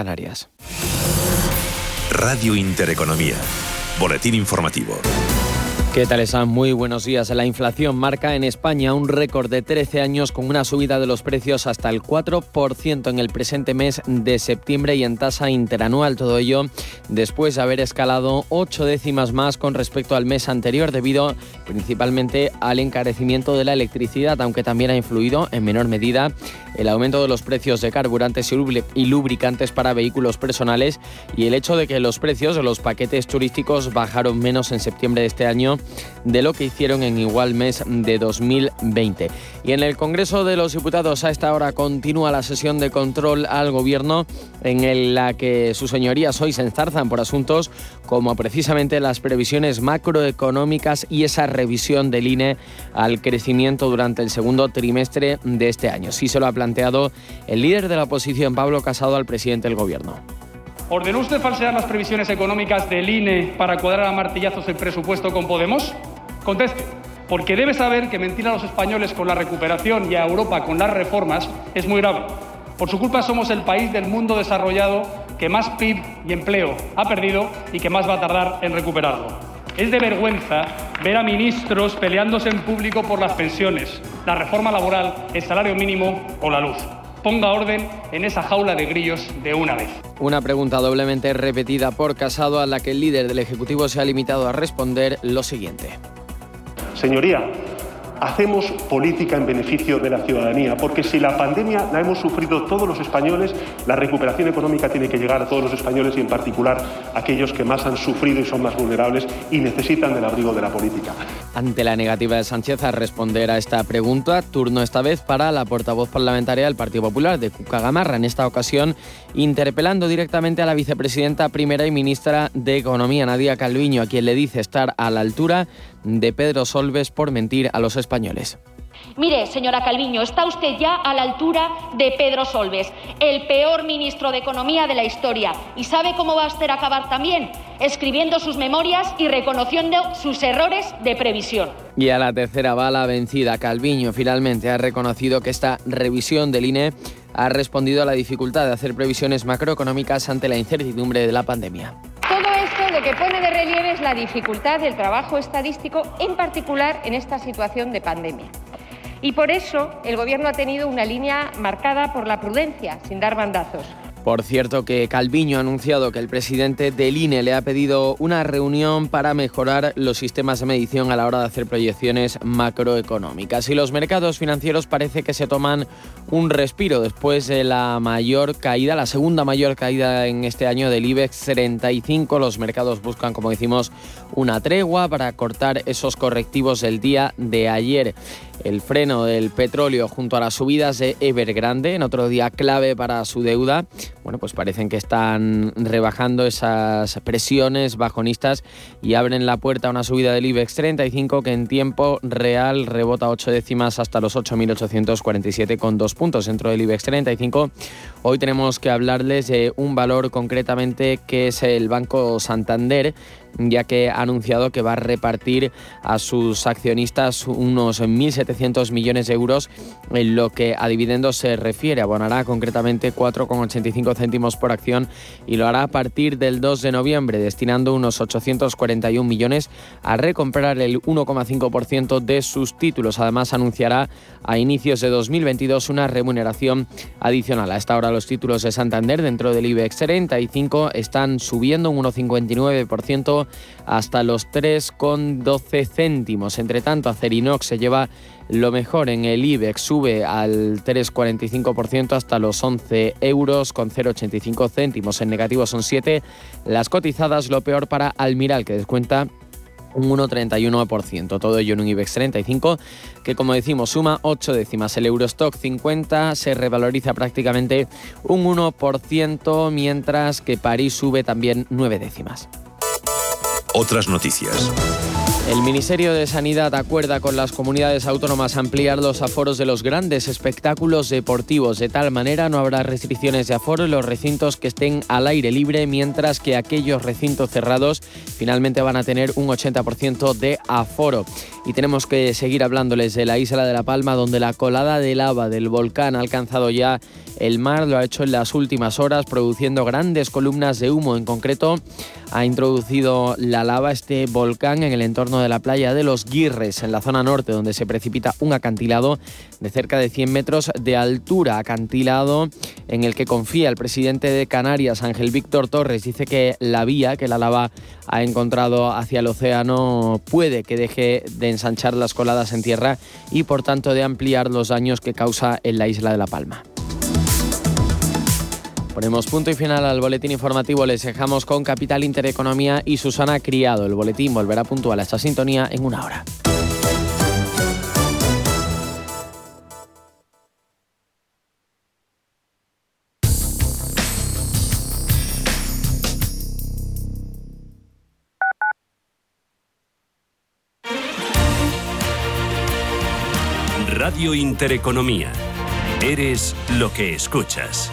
Canarias. Radio Intereconomía. Boletín informativo. ¿Qué tal están? Muy buenos días. La inflación marca en España un récord de 13 años con una subida de los precios hasta el 4% en el presente mes de septiembre y en tasa interanual. Todo ello después de haber escalado 8 décimas más con respecto al mes anterior debido principalmente al encarecimiento de la electricidad, aunque también ha influido en menor medida el aumento de los precios de carburantes y lubricantes para vehículos personales y el hecho de que los precios de los paquetes turísticos bajaron menos en septiembre de este año de lo que hicieron en igual mes de 2020. Y en el Congreso de los Diputados a esta hora continúa la sesión de control al Gobierno en la que sus señorías hoy se enzarzan por asuntos como precisamente las previsiones macroeconómicas y esa revisión del INE al crecimiento durante el segundo trimestre de este año. Sí se lo ha el líder de la oposición, Pablo Casado, al presidente del Gobierno. ¿Ordenó usted falsear las previsiones económicas del INE para cuadrar a martillazos el presupuesto con Podemos? Conteste, porque debe saber que mentir a los españoles con la recuperación y a Europa con las reformas es muy grave. Por su culpa somos el país del mundo desarrollado que más PIB y empleo ha perdido y que más va a tardar en recuperarlo. Es de vergüenza ver a ministros peleándose en público por las pensiones, la reforma laboral, el salario mínimo o la luz ponga orden en esa jaula de grillos de una vez. Una pregunta doblemente repetida por Casado a la que el líder del Ejecutivo se ha limitado a responder lo siguiente. Señoría, hacemos política en beneficio de la ciudadanía, porque si la pandemia la hemos sufrido todos los españoles, la recuperación económica tiene que llegar a todos los españoles y en particular a aquellos que más han sufrido y son más vulnerables y necesitan del abrigo de la política. Ante la negativa de Sánchez a responder a esta pregunta, turno esta vez para la portavoz parlamentaria del Partido Popular, de Cuca Gamarra, en esta ocasión interpelando directamente a la vicepresidenta primera y ministra de Economía, Nadia Calviño, a quien le dice estar a la altura de Pedro Solves por mentir a los españoles. Mire, señora Calviño, está usted ya a la altura de Pedro Solves, el peor ministro de Economía de la historia. ¿Y sabe cómo va a usted acabar también? Escribiendo sus memorias y reconociendo sus errores de previsión. Y a la tercera bala vencida, Calviño finalmente ha reconocido que esta revisión del INE ha respondido a la dificultad de hacer previsiones macroeconómicas ante la incertidumbre de la pandemia que pone de relieve es la dificultad del trabajo estadístico, en particular en esta situación de pandemia. Y por eso el Gobierno ha tenido una línea marcada por la prudencia, sin dar bandazos. Por cierto que Calviño ha anunciado que el presidente del INE le ha pedido una reunión para mejorar los sistemas de medición a la hora de hacer proyecciones macroeconómicas. Y los mercados financieros parece que se toman un respiro después de la mayor caída, la segunda mayor caída en este año del IBEX 35. Los mercados buscan, como decimos, una tregua para cortar esos correctivos del día de ayer el freno del petróleo junto a las subidas de Evergrande, en otro día clave para su deuda, bueno, pues parecen que están rebajando esas presiones bajonistas y abren la puerta a una subida del IBEX 35 que en tiempo real rebota 8 décimas hasta los 8.847 con dos puntos dentro del IBEX 35. Hoy tenemos que hablarles de un valor concretamente que es el Banco Santander ya que ha anunciado que va a repartir a sus accionistas unos 1.700 millones de euros en lo que a dividendos se refiere. Abonará concretamente 4,85 céntimos por acción y lo hará a partir del 2 de noviembre, destinando unos 841 millones a recomprar el 1,5% de sus títulos. Además, anunciará a inicios de 2022 una remuneración adicional. A esta hora los títulos de Santander dentro del IBEX 35 están subiendo un 1,59% hasta los 3,12 céntimos. Entre tanto, Acerinox se lleva lo mejor en el IBEX, sube al 3,45% hasta los 11 euros con 0,85 céntimos. En negativo son 7. Las cotizadas, lo peor para Almiral, que descuenta un 1,31%. Todo ello en un IBEX 35 que, como decimos, suma 8 décimas. El Eurostock 50 se revaloriza prácticamente un 1%, mientras que París sube también 9 décimas. Otras noticias. El Ministerio de Sanidad acuerda con las comunidades autónomas ampliar los aforos de los grandes espectáculos deportivos. De tal manera no habrá restricciones de aforo en los recintos que estén al aire libre, mientras que aquellos recintos cerrados finalmente van a tener un 80% de aforo. Y tenemos que seguir hablándoles de la isla de La Palma, donde la colada de lava del volcán ha alcanzado ya el mar, lo ha hecho en las últimas horas, produciendo grandes columnas de humo. En concreto, ha introducido la lava este volcán en el entorno de la playa de Los Guirres, en la zona norte, donde se precipita un acantilado de cerca de 100 metros de altura. Acantilado en el que confía el presidente de Canarias, Ángel Víctor Torres. Dice que la vía que la lava ha encontrado hacia el océano puede que deje de ensanchar las coladas en tierra y por tanto de ampliar los daños que causa en la isla de La Palma. Ponemos punto y final al boletín informativo. Les dejamos con Capital Intereconomía y Susana Criado. El boletín volverá puntual a esta sintonía en una hora. Radio Intereconomía. Eres lo que escuchas.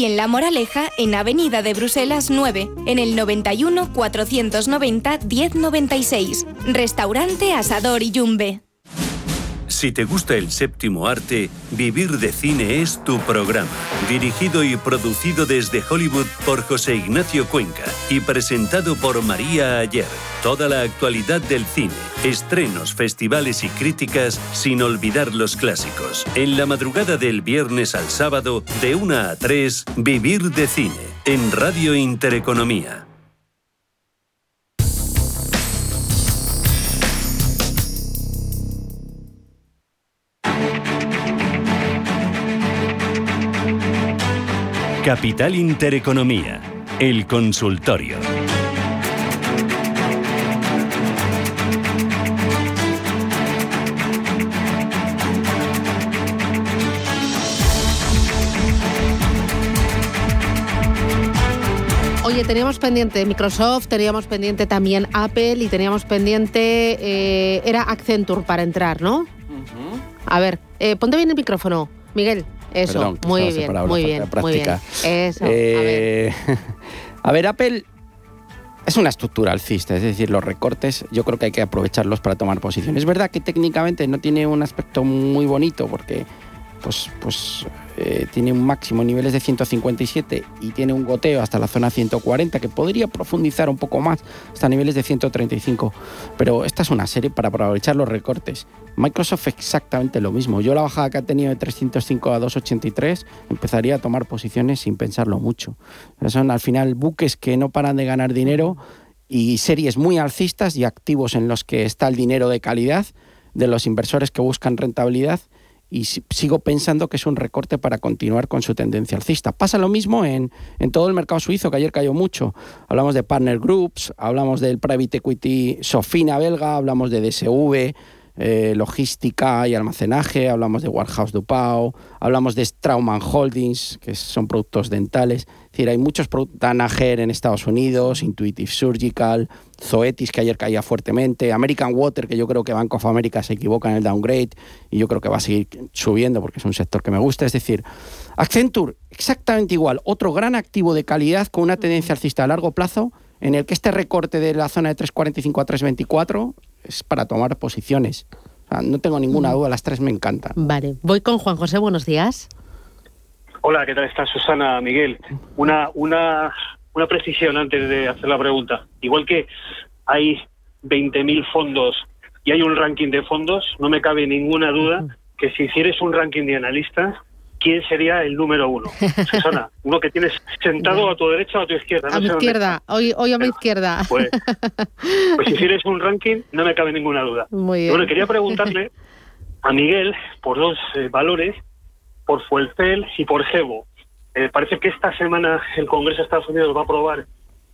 y en La Moraleja, en Avenida de Bruselas 9, en el 91 490 1096. Restaurante Asador y Yumbe. Si te gusta el séptimo arte, Vivir de Cine es tu programa. Dirigido y producido desde Hollywood por José Ignacio Cuenca y presentado por María Ayer. Toda la actualidad del cine, estrenos, festivales y críticas sin olvidar los clásicos. En la madrugada del viernes al sábado, de 1 a 3, Vivir de Cine, en Radio Intereconomía. Capital Intereconomía, el consultorio. Oye, teníamos pendiente Microsoft, teníamos pendiente también Apple y teníamos pendiente, eh, era Accenture para entrar, ¿no? A ver, eh, ponte bien el micrófono, Miguel. Eso, Perdón, muy bien, muy bien, muy bien. Eso, a ver. Eh, a ver, Apple es una estructura alcista, es decir, los recortes yo creo que hay que aprovecharlos para tomar posición. Es verdad que técnicamente no tiene un aspecto muy bonito porque pues, pues eh, tiene un máximo niveles de 157 y tiene un goteo hasta la zona 140 que podría profundizar un poco más hasta niveles de 135. Pero esta es una serie para aprovechar los recortes. Microsoft exactamente lo mismo. Yo la bajada que ha tenido de 305 a 283 empezaría a tomar posiciones sin pensarlo mucho. Son al final buques que no paran de ganar dinero y series muy alcistas y activos en los que está el dinero de calidad de los inversores que buscan rentabilidad y si- sigo pensando que es un recorte para continuar con su tendencia alcista. Pasa lo mismo en, en todo el mercado suizo, que ayer cayó mucho. Hablamos de Partner Groups, hablamos del Private Equity Sofina belga, hablamos de DSV, eh, logística y almacenaje, hablamos de Warehouse Dupao, hablamos de Straumann Holdings, que son productos dentales. Es decir, hay muchos productos, Danaher en Estados Unidos, Intuitive Surgical, Zoetis, que ayer caía fuertemente, American Water, que yo creo que Bank of America se equivoca en el downgrade y yo creo que va a seguir subiendo porque es un sector que me gusta. Es decir, Accenture, exactamente igual, otro gran activo de calidad con una tendencia alcista a largo plazo en el que este recorte de la zona de 3.45 a 3.24 es para tomar posiciones. no tengo ninguna duda, las tres me encantan. Vale, voy con Juan José, buenos días. Hola, ¿qué tal está Susana, Miguel? Una, una, una precisión antes de hacer la pregunta. Igual que hay 20.000 fondos y hay un ranking de fondos, no me cabe ninguna duda que si hicieres un ranking de analistas, ¿quién sería el número uno? Susana, uno que tienes sentado a tu derecha o a tu izquierda. a mi izquierda, hoy, hoy a mi izquierda. Pues, pues, si hicieres un ranking, no me cabe ninguna duda. Muy bien. Bueno, quería preguntarle a Miguel por dos eh, valores, por Fuelcel y por Gebo. Eh, parece que esta semana el Congreso de Estados Unidos va a aprobar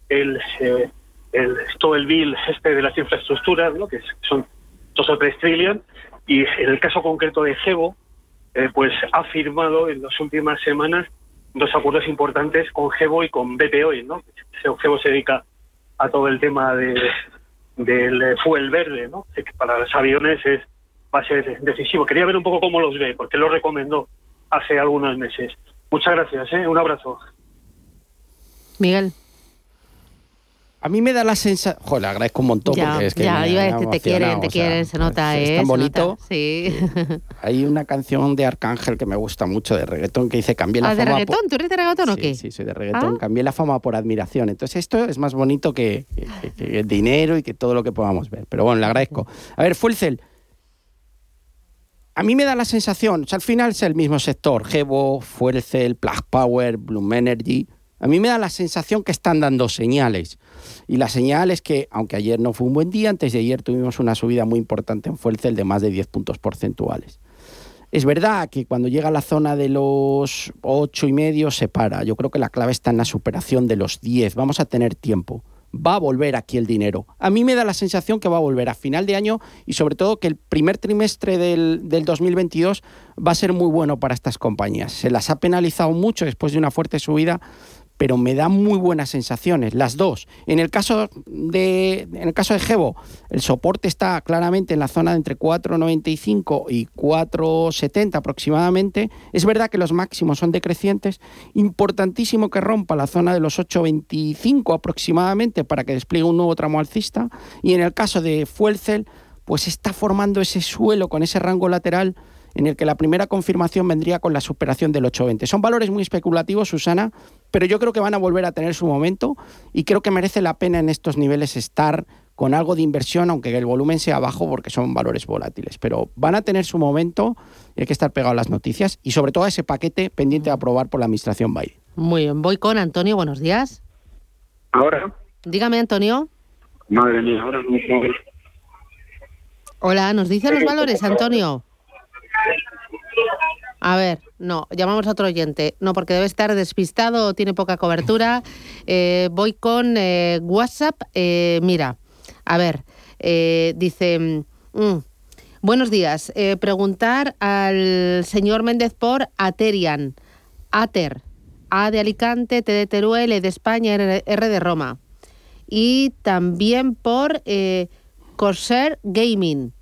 el, eh, el todo el bill este de las infraestructuras, ¿no? que son dos o tres trillion, y en el caso concreto de Gebo, eh, pues ha firmado en las últimas semanas dos acuerdos importantes con Gebo y con BP hoy, ¿no? Gebo se dedica a todo el tema de, del fuel verde, ¿no? Que para los aviones es va a ser decisivo. Quería ver un poco cómo los ve, porque lo recomendó hace algunos meses. Muchas gracias, ¿eh? un abrazo. Miguel. A mí me da la sensación. Joder, le agradezco un montón. Ya, porque es que ya, me, iba a decir, te quieren, te quieren, se nota, es, ¿eh? Es tan bonito. nota, Sí. Hay una canción de Arcángel que me gusta mucho de reggaetón que dice cambié la ¿Ah, de fama. reggaetón? por- ¿Tú eres de reggaetón o qué? Sí, soy de reggaetón. Ah. Cambié la fama por admiración. Entonces esto es más bonito que, que- que el dinero y que todo lo que podamos ver. Pero bueno, le agradezco. A ver, Fuelcel. A mí me da la sensación, o sea, al final es el mismo sector, Gebo, Fuelcel, Plug Power, Bloom Energy. A mí me da la sensación que están dando señales. Y la señal es que, aunque ayer no fue un buen día, antes de ayer tuvimos una subida muy importante en Fuelcel de más de 10 puntos porcentuales. Es verdad que cuando llega a la zona de los ocho y medio se para. Yo creo que la clave está en la superación de los 10. Vamos a tener tiempo. Va a volver aquí el dinero. A mí me da la sensación que va a volver a final de año y sobre todo que el primer trimestre del, del 2022 va a ser muy bueno para estas compañías. Se las ha penalizado mucho después de una fuerte subida, pero me da muy buenas sensaciones, las dos. En el caso de, en el caso de Gebo, el soporte está claramente en la zona de entre 4,95 y 4,70 aproximadamente. Es verdad que los máximos son decrecientes. Importantísimo que rompa la zona de los 8,25 aproximadamente para que despliegue un nuevo tramo alcista. Y en el caso de Fuelcel, pues está formando ese suelo con ese rango lateral en el que la primera confirmación vendría con la superación del 820. Son valores muy especulativos, Susana, pero yo creo que van a volver a tener su momento y creo que merece la pena en estos niveles estar con algo de inversión, aunque el volumen sea bajo porque son valores volátiles. Pero van a tener su momento y hay que estar pegado a las noticias y sobre todo a ese paquete pendiente de aprobar por la administración Biden. Muy bien, voy con Antonio, buenos días. Ahora, Dígame, Antonio. madre mía, ahora no. Hola, ¿nos dicen los valores, Antonio? A ver, no, llamamos a otro oyente. No, porque debe estar despistado o tiene poca cobertura. Eh, voy con eh, WhatsApp. Eh, mira, a ver, eh, dice, mm, buenos días. Preguntar al señor Méndez por Aterian. Ater. A de Alicante, T de Teruel, E de España, R, R de Roma. Y también por Corsair Gaming.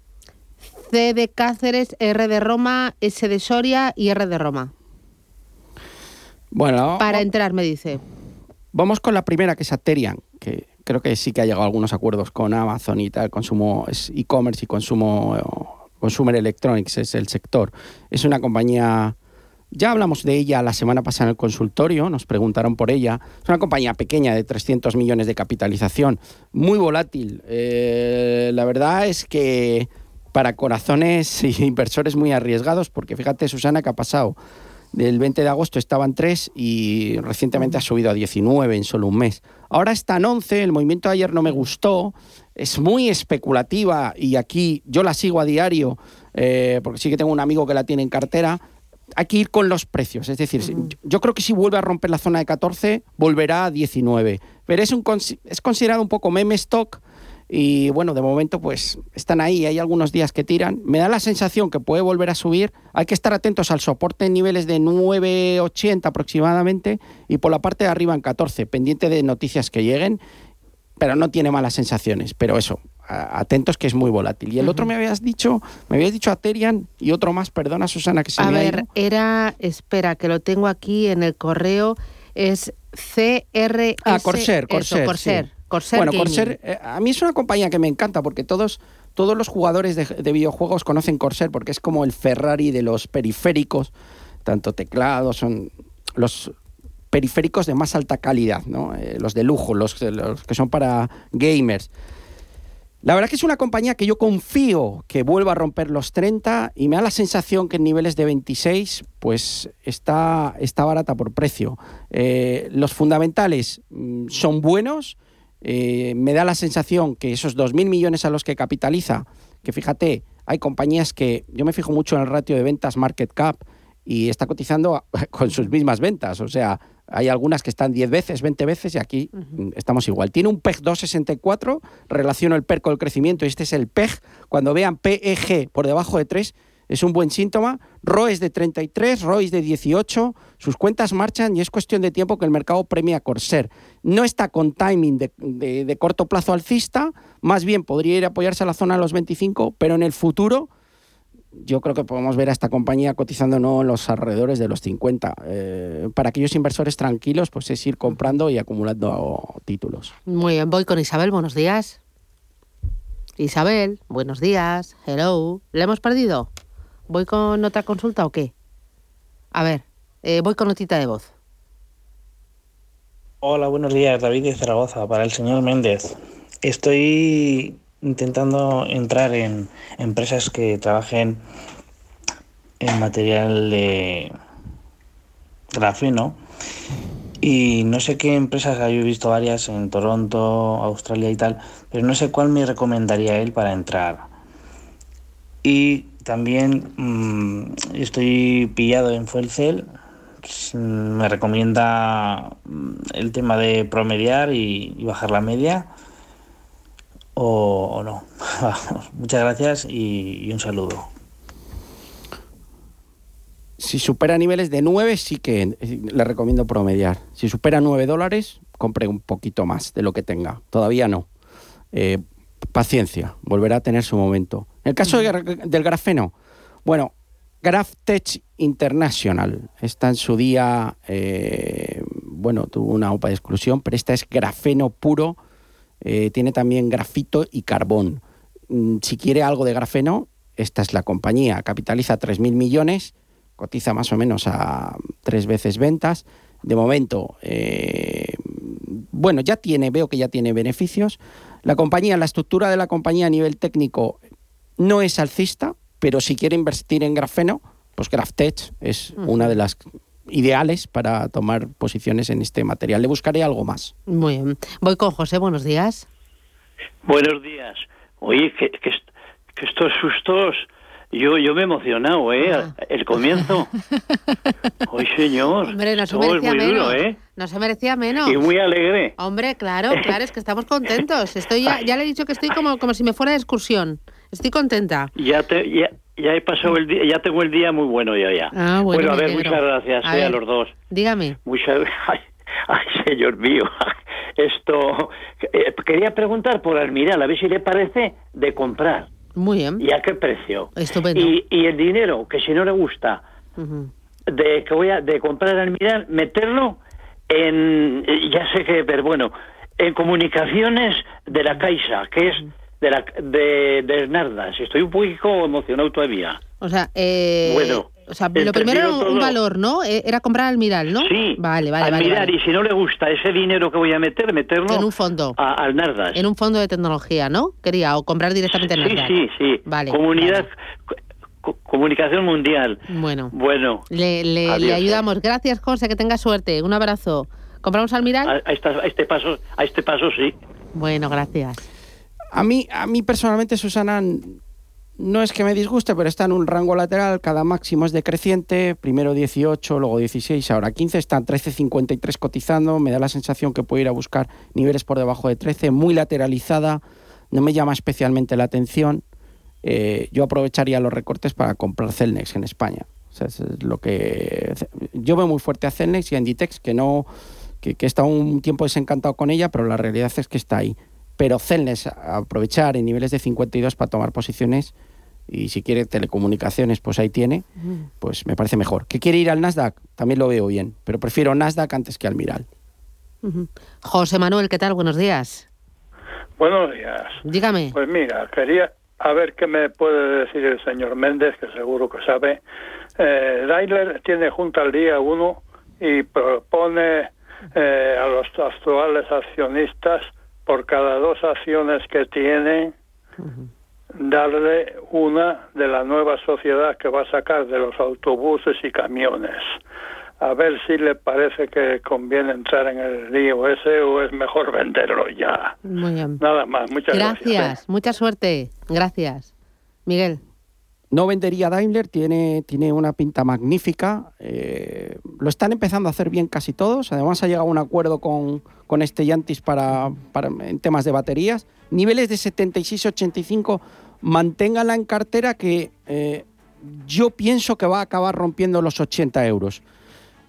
C de Cáceres, R de Roma, S de Soria y R de Roma. Bueno, Para entrar, me dice. Vamos con la primera, que es Aterian, que creo que sí que ha llegado a algunos acuerdos con Amazon y tal, consumo e-commerce y consumo consumer electronics es el sector. Es una compañía ya hablamos de ella la semana pasada en el consultorio, nos preguntaron por ella. Es una compañía pequeña de 300 millones de capitalización, muy volátil. Eh, la verdad es que para corazones y inversores muy arriesgados, porque fíjate, Susana, que ha pasado. Del 20 de agosto estaban 3 y recientemente ha subido a 19 en solo un mes. Ahora está en 11, el movimiento de ayer no me gustó, es muy especulativa y aquí yo la sigo a diario, eh, porque sí que tengo un amigo que la tiene en cartera, hay que ir con los precios. Es decir, yo creo que si vuelve a romper la zona de 14, volverá a 19. Pero es, un, es considerado un poco meme stock. Y bueno, de momento pues están ahí, hay algunos días que tiran. Me da la sensación que puede volver a subir. Hay que estar atentos al soporte en niveles de 9,80 aproximadamente y por la parte de arriba en 14, pendiente de noticias que lleguen, pero no tiene malas sensaciones. Pero eso, atentos que es muy volátil. Y el otro me habías dicho, me habías dicho Aterian y otro más, perdona Susana que se A me ha ver, ido. era, espera, que lo tengo aquí en el correo, es CR. Ah, Corsair, eso, Corsair, Corsair, sí. Corsair bueno, Gaming. Corsair, eh, a mí es una compañía que me encanta porque todos, todos los jugadores de, de videojuegos conocen Corsair porque es como el Ferrari de los periféricos, tanto teclados, son los periféricos de más alta calidad, ¿no? Eh, los de lujo, los, los que son para gamers. La verdad que es una compañía que yo confío que vuelva a romper los 30 y me da la sensación que en niveles de 26 pues está, está barata por precio. Eh, los fundamentales mm, son buenos, eh, me da la sensación que esos 2.000 millones a los que capitaliza, que fíjate, hay compañías que yo me fijo mucho en el ratio de ventas market cap y está cotizando con sus mismas ventas, o sea, hay algunas que están 10 veces, 20 veces y aquí mm, estamos igual. Tiene un PEG 264, relaciono el PER con el crecimiento y este es el PEG. Cuando vean PEG por debajo de 3 es un buen síntoma. ROEs de 33, ROIs de 18, sus cuentas marchan y es cuestión de tiempo que el mercado premia a Corsair. No está con timing de, corto plazo alcista, más bien podría ir a apoyarse a la zona de los 25, pero en el futuro yo creo que podemos ver a esta compañía cotizando no en los alrededores de los 50. Eh, para aquellos inversores tranquilos, pues es ir comprando y acumulando títulos. Muy bien, voy con Isabel, buenos días. Isabel, buenos días. Hello. ¿Le hemos perdido? ¿Voy con otra consulta o qué? A ver, eh, voy con notita de voz. Hola, buenos días, David de Zaragoza, para el señor Méndez. Estoy intentando entrar en empresas que trabajen en material de grafeno y no sé qué empresas, yo he visto varias en Toronto, Australia y tal, pero no sé cuál me recomendaría él para entrar. Y también mm, estoy pillado en Fuelcel, me recomienda mm, el tema de promediar y, bajar la media o, no. Muchas gracias y, y un saludo. Si supera niveles de 9, sí que eh, le recomiendo promediar. Si supera 9 dólares, compre un poquito más de lo que tenga. Todavía no. Eh, paciencia, volverá a tener su momento. En el caso del grafeno, bueno, GrafTech International está en su día, eh, bueno, tuvo una OPA de exclusión, pero esta es grafeno puro, eh, tiene también grafito y carbón. Mm, Si quiere algo de grafeno, esta es la compañía, capitaliza 3.000 millones, cotiza más o menos a tres veces ventas. De momento, eh, bueno, ya tiene, veo que ya tiene beneficios. La compañía, la estructura de la compañía a nivel técnico no es alcista, pero si quiere invertir en grafeno, pues GrafTech es una de las ideales para tomar posiciones en este material. Le buscaré algo más. Muy bien. Voy con José, buenos días. Buenos días. Oye, que, que, que estos sustos, yo, yo me he emocionado, ¿eh? El comienzo. Oye, señor. Hombre, no se merecía muy menos. duro, ¿eh? No se merecía menos. Y muy alegre. Hombre, claro, claro, es que estamos contentos. Estoy ya, ya le he dicho que estoy como, como si me fuera de excursión. Estoy contenta. Ya, te, ya, ya he pasado el día, ya tengo el día muy bueno ya, ya. Ah, bueno, a me ver, muchas gracias A eh, a los dos. Dígame. Muchas ay, ay, señor mío. Esto eh, quería preguntar por Almiral, a ver si le parece de comprar. Muy bien. ¿Y a qué precio? Estupendo. Y, y el dinero, que si no le gusta, de que voy a de comprar Almiral, meterlo en ya sé que pero bueno, en comunicaciones de la Caixa, que es de la de, de Nardas. Estoy un poquito emocionado todavía. O sea, eh, Bueno, o sea, lo primero era un valor, ¿no? Eh, Era comprar Almiral, ¿no? Sí. Vale, vale, vale. Almiral, vale. y si no le gusta ese dinero que voy a meter, meterlo En un fondo. a- al Nardas. En un fondo de tecnología, ¿no? Quería, o comprar directamente en Sí, sí, sí. Vale, Comunidad, co- comunicación mundial. Bueno. Bueno, Le, le- le eh. ayudamos. Gracias, José, que tenga suerte. Un abrazo. ¿Compramos Almiral? a, a esta- a este paso, a este paso sí. Bueno, gracias. A mí, a mí personalmente, Susana, no es que me disguste, pero está en un rango lateral, cada máximo es decreciente, primero 18, luego 16, ahora 15, están 13.53 cotizando, me da la sensación que puede ir a buscar niveles por debajo de 13, muy lateralizada, no me llama especialmente la atención. Eh, yo aprovecharía los recortes para comprar Celnex en España. O sea, es lo que yo veo muy fuerte a Celnex y a Inditex, que no que, que estado un tiempo desencantado con ella, pero la realidad es que está ahí. Pero Celnex, a- aprovechar en niveles de 52 para tomar posiciones y si quiere telecomunicaciones, pues ahí tiene, pues me parece mejor. ¿Que quiere ir al Nasdaq? También lo veo bien, pero prefiero Nasdaq antes que Almiral. Ujú. José Manuel, ¿qué tal? Buenos días. Buenos días. Dígame. Pues mira, quería a ver qué me puede decir el señor Méndez, que seguro que sabe. Eh, Daimler tiene junta el día 1 y propone eh, a los actuales accionistas, por cada dos acciones que tienen, darle una de la nueva sociedad que va a sacar de los autobuses y camiones. A ver si le parece que conviene entrar en el río ese o es mejor venderlo ya. Muy bien. Nada más, muchas gracias. Gracias, mucha suerte. Gracias. Miguel. No vendería Daimler, tiene, tiene una pinta magnífica. eh, lo están empezando a hacer bien casi todos. Además, ha llegado a un acuerdo con, con Stellantis para, para, en temas de baterías. Niveles de 76-85, manténgala en cartera que eh, yo pienso que va a acabar rompiendo los 80 euros.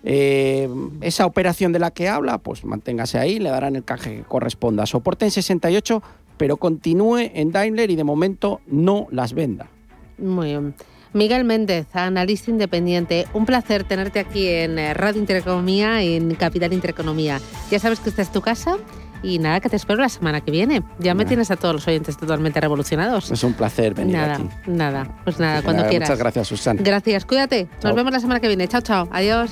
Eh, esa operación de la que habla, pues manténgase ahí, le darán el caje que corresponda. Soporte en 68, pero continúe en Daimler y de momento no las venda. Muy bien. Miguel Méndez, analista independiente. Un placer tenerte aquí en eh, Radio Intereconomía, en Capital Intereconomía. Ya sabes que esta es tu casa y nada, que te espero la semana que viene. Ya me tienes a todos los oyentes totalmente revolucionados. Es un placer venir nada, aquí. nada. Pues nada, cuando Nada, quieras. Muchas gracias, Susana. Gracias, cuídate. Nos vemos la semana que viene. Chao, chao. Adiós.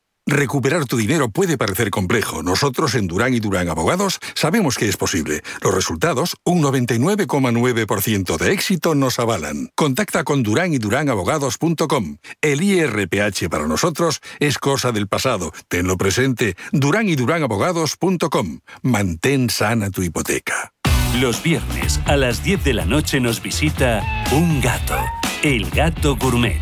Recuperar tu dinero puede parecer complejo. Nosotros en Durán y Durán Abogados sabemos que es posible. Los resultados, un 99,9% de éxito, nos avalan. Contacta con Durán y Abogados.com. El IRPH para nosotros es cosa del pasado. Tenlo presente. Durán y Abogados.com. Mantén sana tu hipoteca. Los viernes a las 10 de la noche nos visita un gato, el gato gourmet.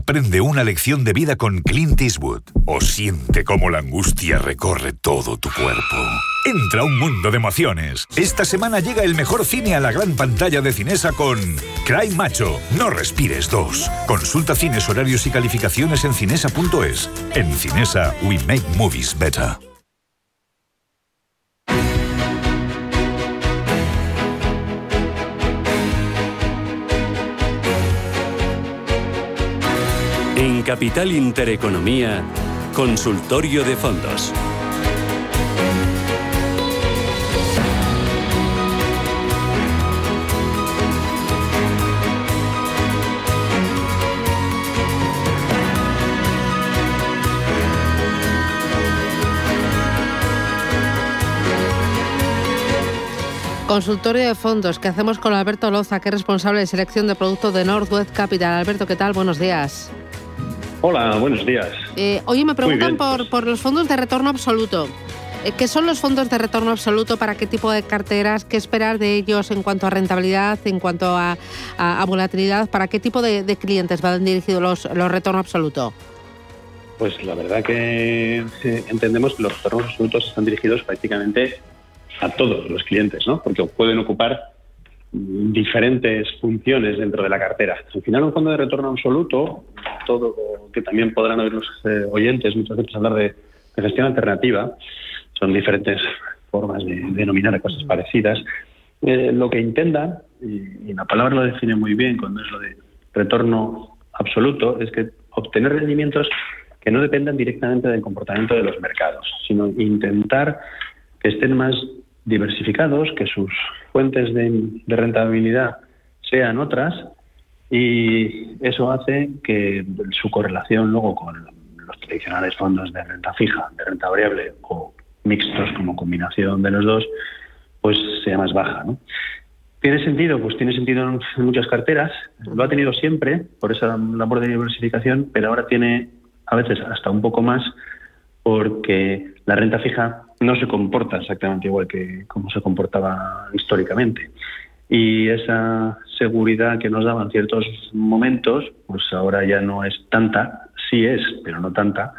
Aprende una lección de vida con Clint Eastwood o siente cómo la angustia recorre todo tu cuerpo. Entra un mundo de emociones. Esta semana llega el mejor cine a la gran pantalla de Cinesa con Cry Macho, No Respires 2. Consulta cines, horarios y calificaciones en cinesa.es. En Cinesa, we make movies better. En Capital Intereconomía, Consultorio de Fondos. Consultorio de fondos que hacemos con Alberto Loza, que es responsable de selección de productos de Northwest Capital. Alberto, ¿qué tal? Buenos días. Hola, buenos días. Eh, oye, me preguntan bien, pues. por, los fondos de retorno absoluto. Eh, ¿Qué son los fondos de retorno absoluto? ¿Para qué tipo de carteras? ¿Qué esperar de ellos en cuanto a rentabilidad, en cuanto a, a- a volatilidad? ¿Para qué tipo de, de clientes van dirigidos los, los retorno absoluto? Pues la verdad que entendemos que los retornos absolutos están dirigidos prácticamente a todos los clientes, ¿no? Porque pueden ocupar diferentes funciones dentro de la cartera. Al final, un fondo de retorno absoluto, todo que también podrán oír los eh, oyentes muchas veces hablar de, de gestión alternativa, son diferentes formas de denominar cosas parecidas. Eh, lo que intentan, y, y, la palabra lo define muy bien cuando es lo de retorno absoluto, es que obtener rendimientos que no dependan directamente del comportamiento de los mercados, sino intentar que estén más diversificados, que sus fuentes de, rentabilidad sean otras y eso hace que su correlación luego con los tradicionales fondos de renta fija, de renta variable o mixtos como combinación de los dos, pues sea más baja. ¿Tiene sentido? Pues tiene sentido en muchas carteras. Lo ha tenido siempre por esa labor de diversificación, pero ahora tiene a veces hasta un poco más porque la renta fija no se comporta exactamente igual que como se comportaba históricamente. Y esa seguridad que nos daban ciertos momentos, pues ahora ya no es tanta, sí es, pero no tanta,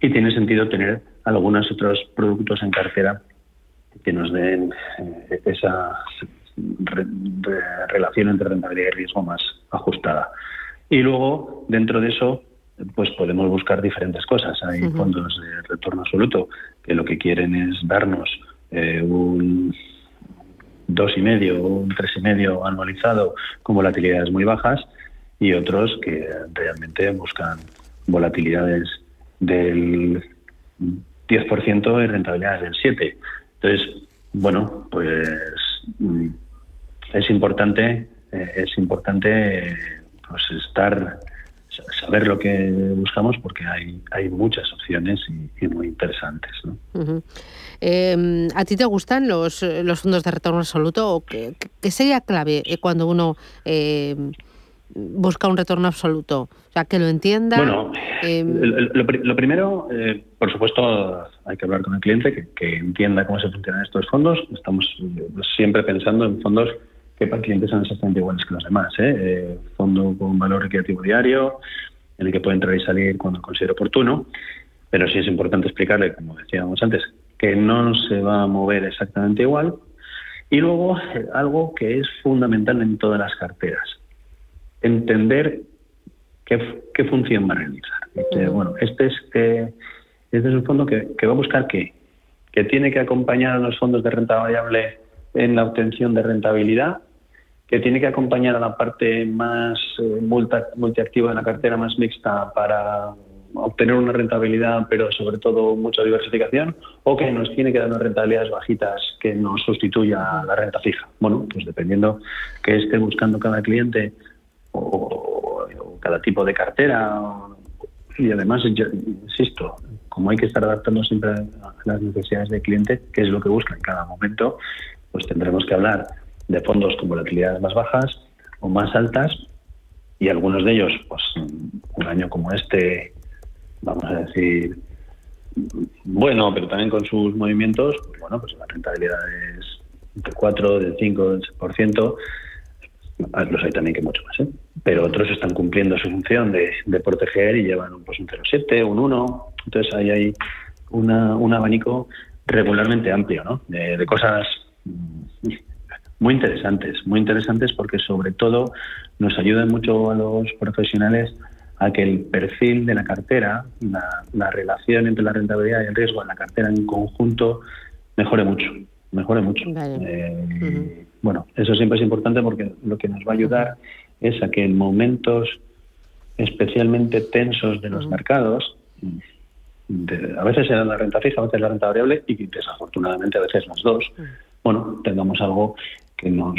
y tiene sentido tener algunos otros productos en cartera que nos den eh, esa relación entre rentabilidad y riesgo más ajustada. Y luego, dentro de eso, pues podemos buscar diferentes cosas. Hay fondos de retorno absoluto que lo que quieren es darnos eh, un dos y medio o un tres y medio anualizado con volatilidades muy bajas y otros que realmente buscan volatilidades del 10% y rentabilidades del 7%. Entonces, bueno, pues mm, es importante, eh, es importante pues estar saber lo que buscamos porque hay, hay muchas opciones y, muy interesantes. Em, ¿A ti te gustan los, los fondos de retorno absoluto o qué, sería clave eh, cuando uno em, busca un retorno absoluto? O sea, que lo entienda. Bueno, em, lo, primero, eh, por supuesto, hay que hablar con el cliente, que entienda cómo se funcionan estos fondos. Estamos siempre pensando en fondos que para clientes son exactamente iguales que los demás. ¿eh? ¿eh? fondo con valor recreativo diario, en el que puede entrar y salir cuando considere oportuno, pero sí es importante explicarle, como decíamos antes, que no se va a mover exactamente igual. Y luego, eh, algo que es fundamental en todas las carteras, entender qué, qué función va a realizar. Este, bueno, este es, este es un fondo que, que va a buscar qué, que tiene que acompañar a los fondos de renta variable en la obtención de rentabilidad, que tiene que acompañar a la parte más eh, multiactiva de la cartera, más mixta, para obtener una rentabilidad, pero sobre todo mucha diversificación, o que nos tiene que dar unas rentabilidades bajitas que nos sustituya la renta fija. Bueno, pues dependiendo que esté buscando cada cliente o, cada tipo de cartera, y además, insisto, como hay que estar adaptando siempre a las necesidades del cliente, que es lo que busca en cada momento, pues tendremos que hablar de fondos con volatilidades más bajas o más altas y algunos de ellos, pues un año como este, vamos a decir, bueno, pero también con sus movimientos, pues bueno, pues la rentabilidad es entre 4, del 5, del 6%, los hay también que mucho más, ¿eh? pero otros están cumpliendo su función de, proteger y llevan pues, un 0,7, un 1, entonces ahí hay una, un abanico regularmente amplio ¿no? de, de cosas muy interesantes, muy interesantes porque sobre todo nos ayudan mucho a los profesionales a que el perfil de la cartera, la, relación entre la rentabilidad y el riesgo en la cartera en conjunto mejore mucho, mejore mucho. Eh, bueno, eso siempre es importante porque lo que nos va a ayudar es a que en momentos especialmente tensos de los mercados, a veces se la renta fija, a veces la renta variable y desafortunadamente a veces las dos, bueno, tengamos algo que nos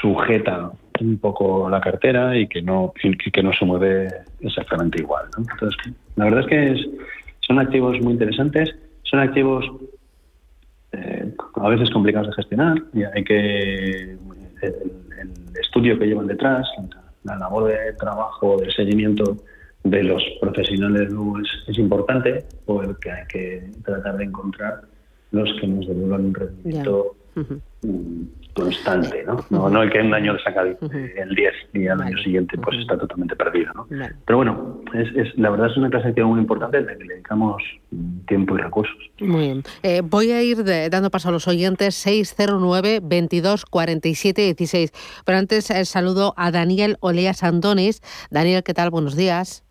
sujeta un poco la cartera y que no que no se mueve exactamente igual. Entonces, la verdad es que son activos muy interesantes, son activos eh, a veces complicados de gestionar y hay que el, estudio que llevan detrás, la, labor de trabajo, de seguimiento de los profesionales es, es importante porque hay que tratar de encontrar los que nos devuelvan un rendimiento constante, ¿no? ¿no? No el que un año saca el 10 y al año siguiente pues está totalmente perdido, ¿no? Pero bueno, es, la verdad es una clase muy importante en la que le dedicamos tiempo y recursos. Muy bien. Eh, voy a ir dando paso a los oyentes 609 22 47 16. Pero antes eh, saludo a Daniel Olea Sandones. Daniel, ¿qué tal? Buenos días.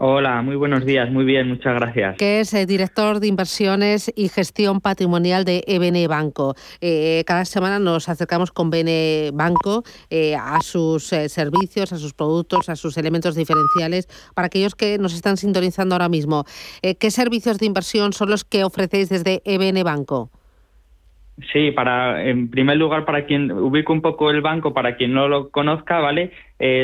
Hola, muy buenos días, muy bien, muchas gracias. Que es eh, director de inversiones y gestión patrimonial de EBN Banco. Eh, cada semana nos acercamos con BN Banco eh, a sus servicios, a sus productos, a sus elementos diferenciales. Para aquellos que nos están sintonizando ahora mismo, ¿qué servicios de inversión son los que ofrecéis desde EBN Banco? Sí, para, en primer lugar, para quien ubico un poco el banco, para quien no lo conozca, ¿vale?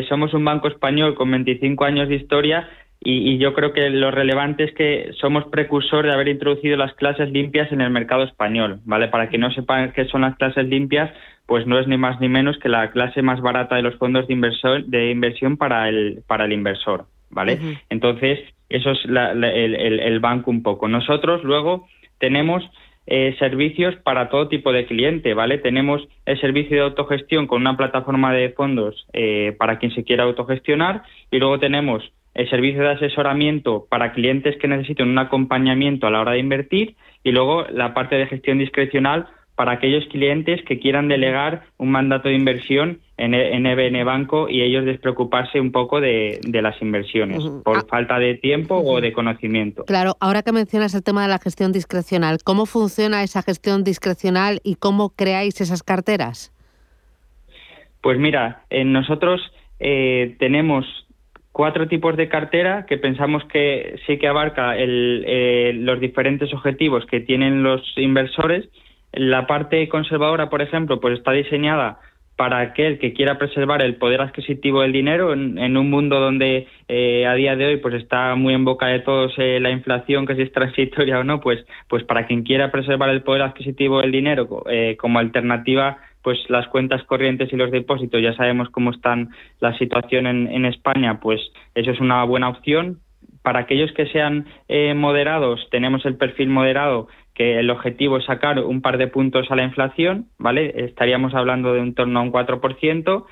somos un banco español con 25 años de historia y, yo creo que lo relevante es que somos precursor de haber introducido las clases limpias en el mercado español, ¿vale? Para que no sepan qué son las clases limpias, pues no es ni más ni menos que la clase más barata de los fondos de inversión, de inversión para el, para el inversor, ¿vale? Entonces, eso es el, banco un poco. Nosotros luego tenemos eh, servicios para todo tipo de cliente, ¿vale? Tenemos el servicio de autogestión con una plataforma de fondos eh, para quien se quiera autogestionar y luego tenemos el servicio de asesoramiento para clientes que necesiten un acompañamiento a la hora de invertir y luego la parte de gestión discrecional para aquellos clientes que quieran delegar un mandato de inversión en, EBN e Banco y ellos despreocuparse un poco de, las inversiones por ah. falta de tiempo o de conocimiento. Claro, ahora que mencionas el tema de la gestión discrecional, ¿cómo funciona esa gestión discrecional y cómo creáis esas carteras? Pues mira, nosotros eh, tenemos cuatro tipos de cartera que pensamos que sí que abarca eh, los diferentes objetivos que tienen los inversores. La parte conservadora, por ejemplo, pues está diseñada para aquel que quiera preservar el poder adquisitivo del dinero en, un mundo donde eh, a día de hoy pues está muy en boca de todos eh, la inflación que si es transitoria o no pues pues para quien quiera preservar el poder adquisitivo del dinero como alternativa pues las cuentas corrientes y los depósitos, ya sabemos cómo están la situación en, España, pues eso es una buena opción. Para aquellos que sean eh, moderados, tenemos el perfil moderado, que el objetivo es sacar un par de puntos a la inflación, ¿vale? Estaríamos hablando de un torno a un 4%.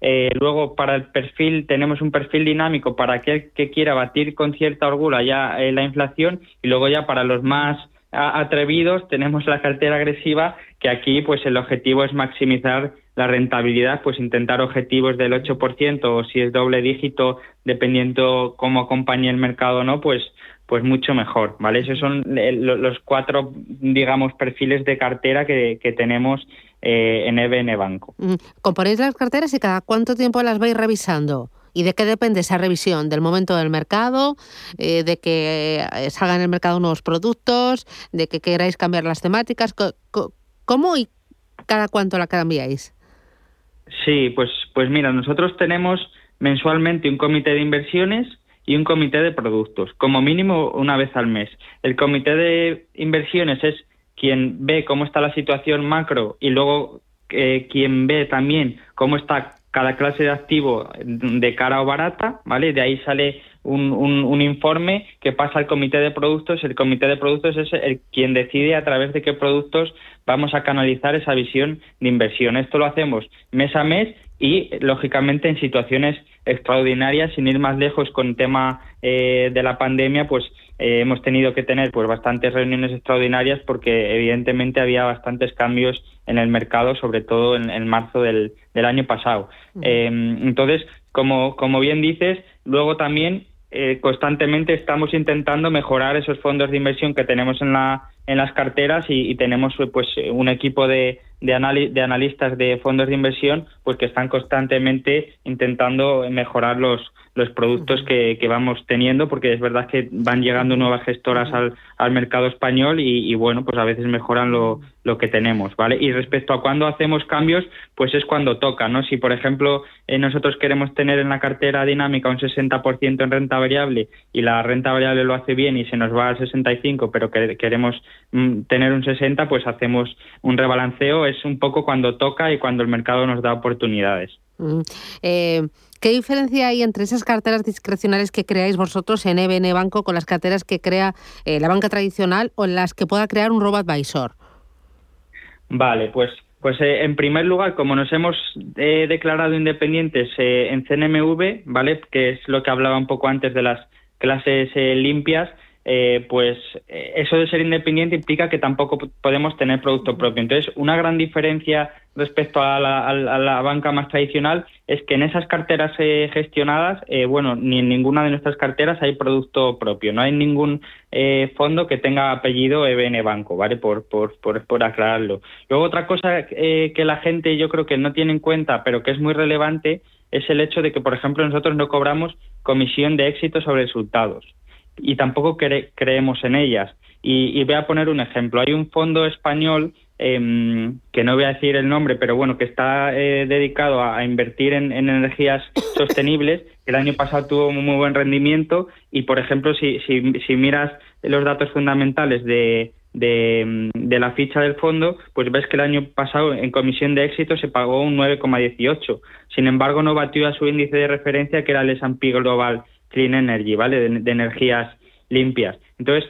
Eh, luego, para el perfil, tenemos un perfil dinámico para aquel que quiera batir con cierta orgullo ya eh, la inflación y luego ya para los más atrevidos tenemos la cartera agresiva que aquí pues el objetivo es maximizar la rentabilidad, pues intentar objetivos del 8% o si es doble dígito, dependiendo cómo acompañe el mercado o no, pues pues mucho mejor, ¿vale? Esos son los cuatro, digamos, perfiles de cartera que, tenemos eh, en EBN Banco. Mm, ¿Componéis las carteras y cada cuánto tiempo las vais revisando? ¿Y de qué depende esa revisión? ¿Del momento del mercado? Eh, ¿De que eh, salgan en el mercado nuevos productos? ¿De que queráis cambiar las temáticas? ¿Cómo y cada cuánto la cambiáis? Sí, pues, pues mira, nosotros tenemos mensualmente un comité de inversiones y un comité de productos, como mínimo una vez al mes. El comité de inversiones es quien ve cómo está la situación macro y luego eh, quien ve también cómo está cada clase de activo de cara o barata, ¿vale? De ahí sale un, un, informe que pasa al comité de productos. El comité de productos es el quien decide a través de qué productos vamos a canalizar esa visión de inversión. Esto lo hacemos mes a mes y, lógicamente, en situaciones extraordinarias, sin ir más lejos con el tema eh, de la pandemia, pues eh, hemos tenido que tener pues bastantes reuniones extraordinarias porque evidentemente había bastantes cambios en el mercado, sobre todo en, marzo del, año pasado. Em, entonces, como, como bien dices, luego también eh, constantemente estamos intentando mejorar esos fondos de inversión que tenemos en, la, en las carteras y, tenemos pues un equipo de, de, de, analistas de fondos de inversión pues que están constantemente intentando mejorar los, los productos que, vamos teniendo, porque es verdad que van llegando nuevas gestoras al, al mercado español y, bueno, pues a veces mejoran lo, lo, que tenemos, ¿vale? Y respecto a cuando hacemos cambios, pues es cuando toca, ¿no? Si, por ejemplo, eh, nosotros queremos tener en la cartera dinámica un 60% en renta variable y la renta variable lo hace bien y se nos va al 65, pero que, queremos mm, tener un 60, pues hacemos un rebalanceo, es un poco cuando toca y cuando el mercado nos da oportunidades. Eh, ¿Qué diferencia hay entre esas carteras discrecionales que creáis vosotros en EBN Banco con las carteras que crea eh, la banca tradicional o las que pueda crear un robot advisor? Vale, pues, pues eh, en primer lugar, como nos hemos declarado independientes en CNMV, ¿vale? que es lo que hablaba un poco antes de las clases limpias, eh, pues eh, eso de ser independiente implica que tampoco podemos tener producto propio. Entonces, una gran diferencia respecto a la, banca más tradicional es que en esas carteras eh, gestionadas, bueno, ni en ninguna de nuestras carteras hay producto propio, no hay ningún fondo que tenga apellido EBN Banco, ¿vale? Por, por, por, por aclararlo. Luego, otra cosa que la gente yo creo que no tiene en cuenta, pero que es muy relevante, es el hecho de que, por ejemplo, nosotros no cobramos comisión de éxito sobre resultados y tampoco creemos en ellas. Y, voy a poner un ejemplo. Hay un fondo español em, que no voy a decir el nombre, pero bueno, que está eh, dedicado a, invertir en, energías sostenibles. El año pasado tuvo un muy buen rendimiento y, por ejemplo, si, si, miras los datos fundamentales de, de, de, la ficha del fondo, pues ves que el año pasado en comisión de éxito se pagó un 9,18. Sin embargo, no batió a su índice de referencia, que era el S&P Global clean energy, ¿vale? De, energías limpias. Entonces,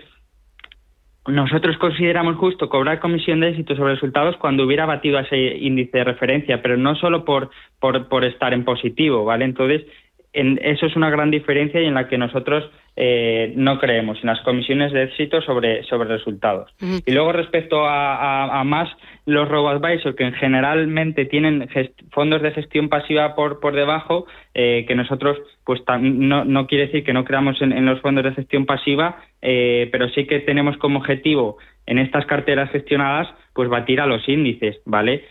nosotros consideramos justo cobrar comisión de éxito sobre resultados cuando hubiera batido a ese índice de referencia, pero no solo por, por, por estar en positivo, ¿vale? Entonces, en, eso es una gran diferencia y en la que nosotros eh, no creemos en las comisiones de éxito sobre, sobre resultados. Y luego respecto a, más los robo-advisors, que generalmente tienen fondos de gestión pasiva por, por debajo, eh, que nosotros, pues no, no, quiere decir que no creamos en, los fondos de gestión pasiva, eh, pero sí que tenemos como objetivo en estas carteras gestionadas, pues batir a los índices, ¿vale?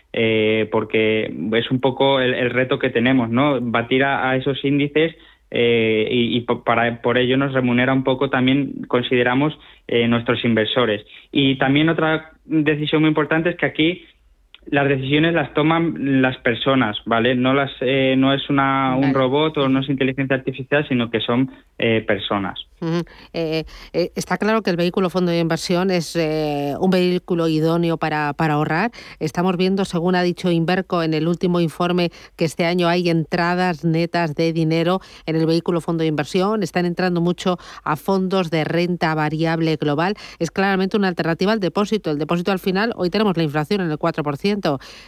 porque es un poco el, reto que tenemos, ¿no? Batir a esos índices eh, y, para, por ello nos remunera un poco también, consideramos, eh, nuestros inversores. Y también otra decisión muy importante es que aquí las decisiones las toman las personas, ¿vale? No las eh, no es una, un robot o no es inteligencia artificial, sino que son eh, personas. Eh, está claro que el vehículo fondo de inversión es un vehículo idóneo para, para ahorrar. Estamos viendo, según ha dicho Inverco en el último informe, que este año hay entradas netas de dinero en el vehículo fondo de inversión. Están entrando mucho a fondos de renta variable global. Es claramente una alternativa al depósito. El depósito al final, hoy tenemos la inflación en el 4%.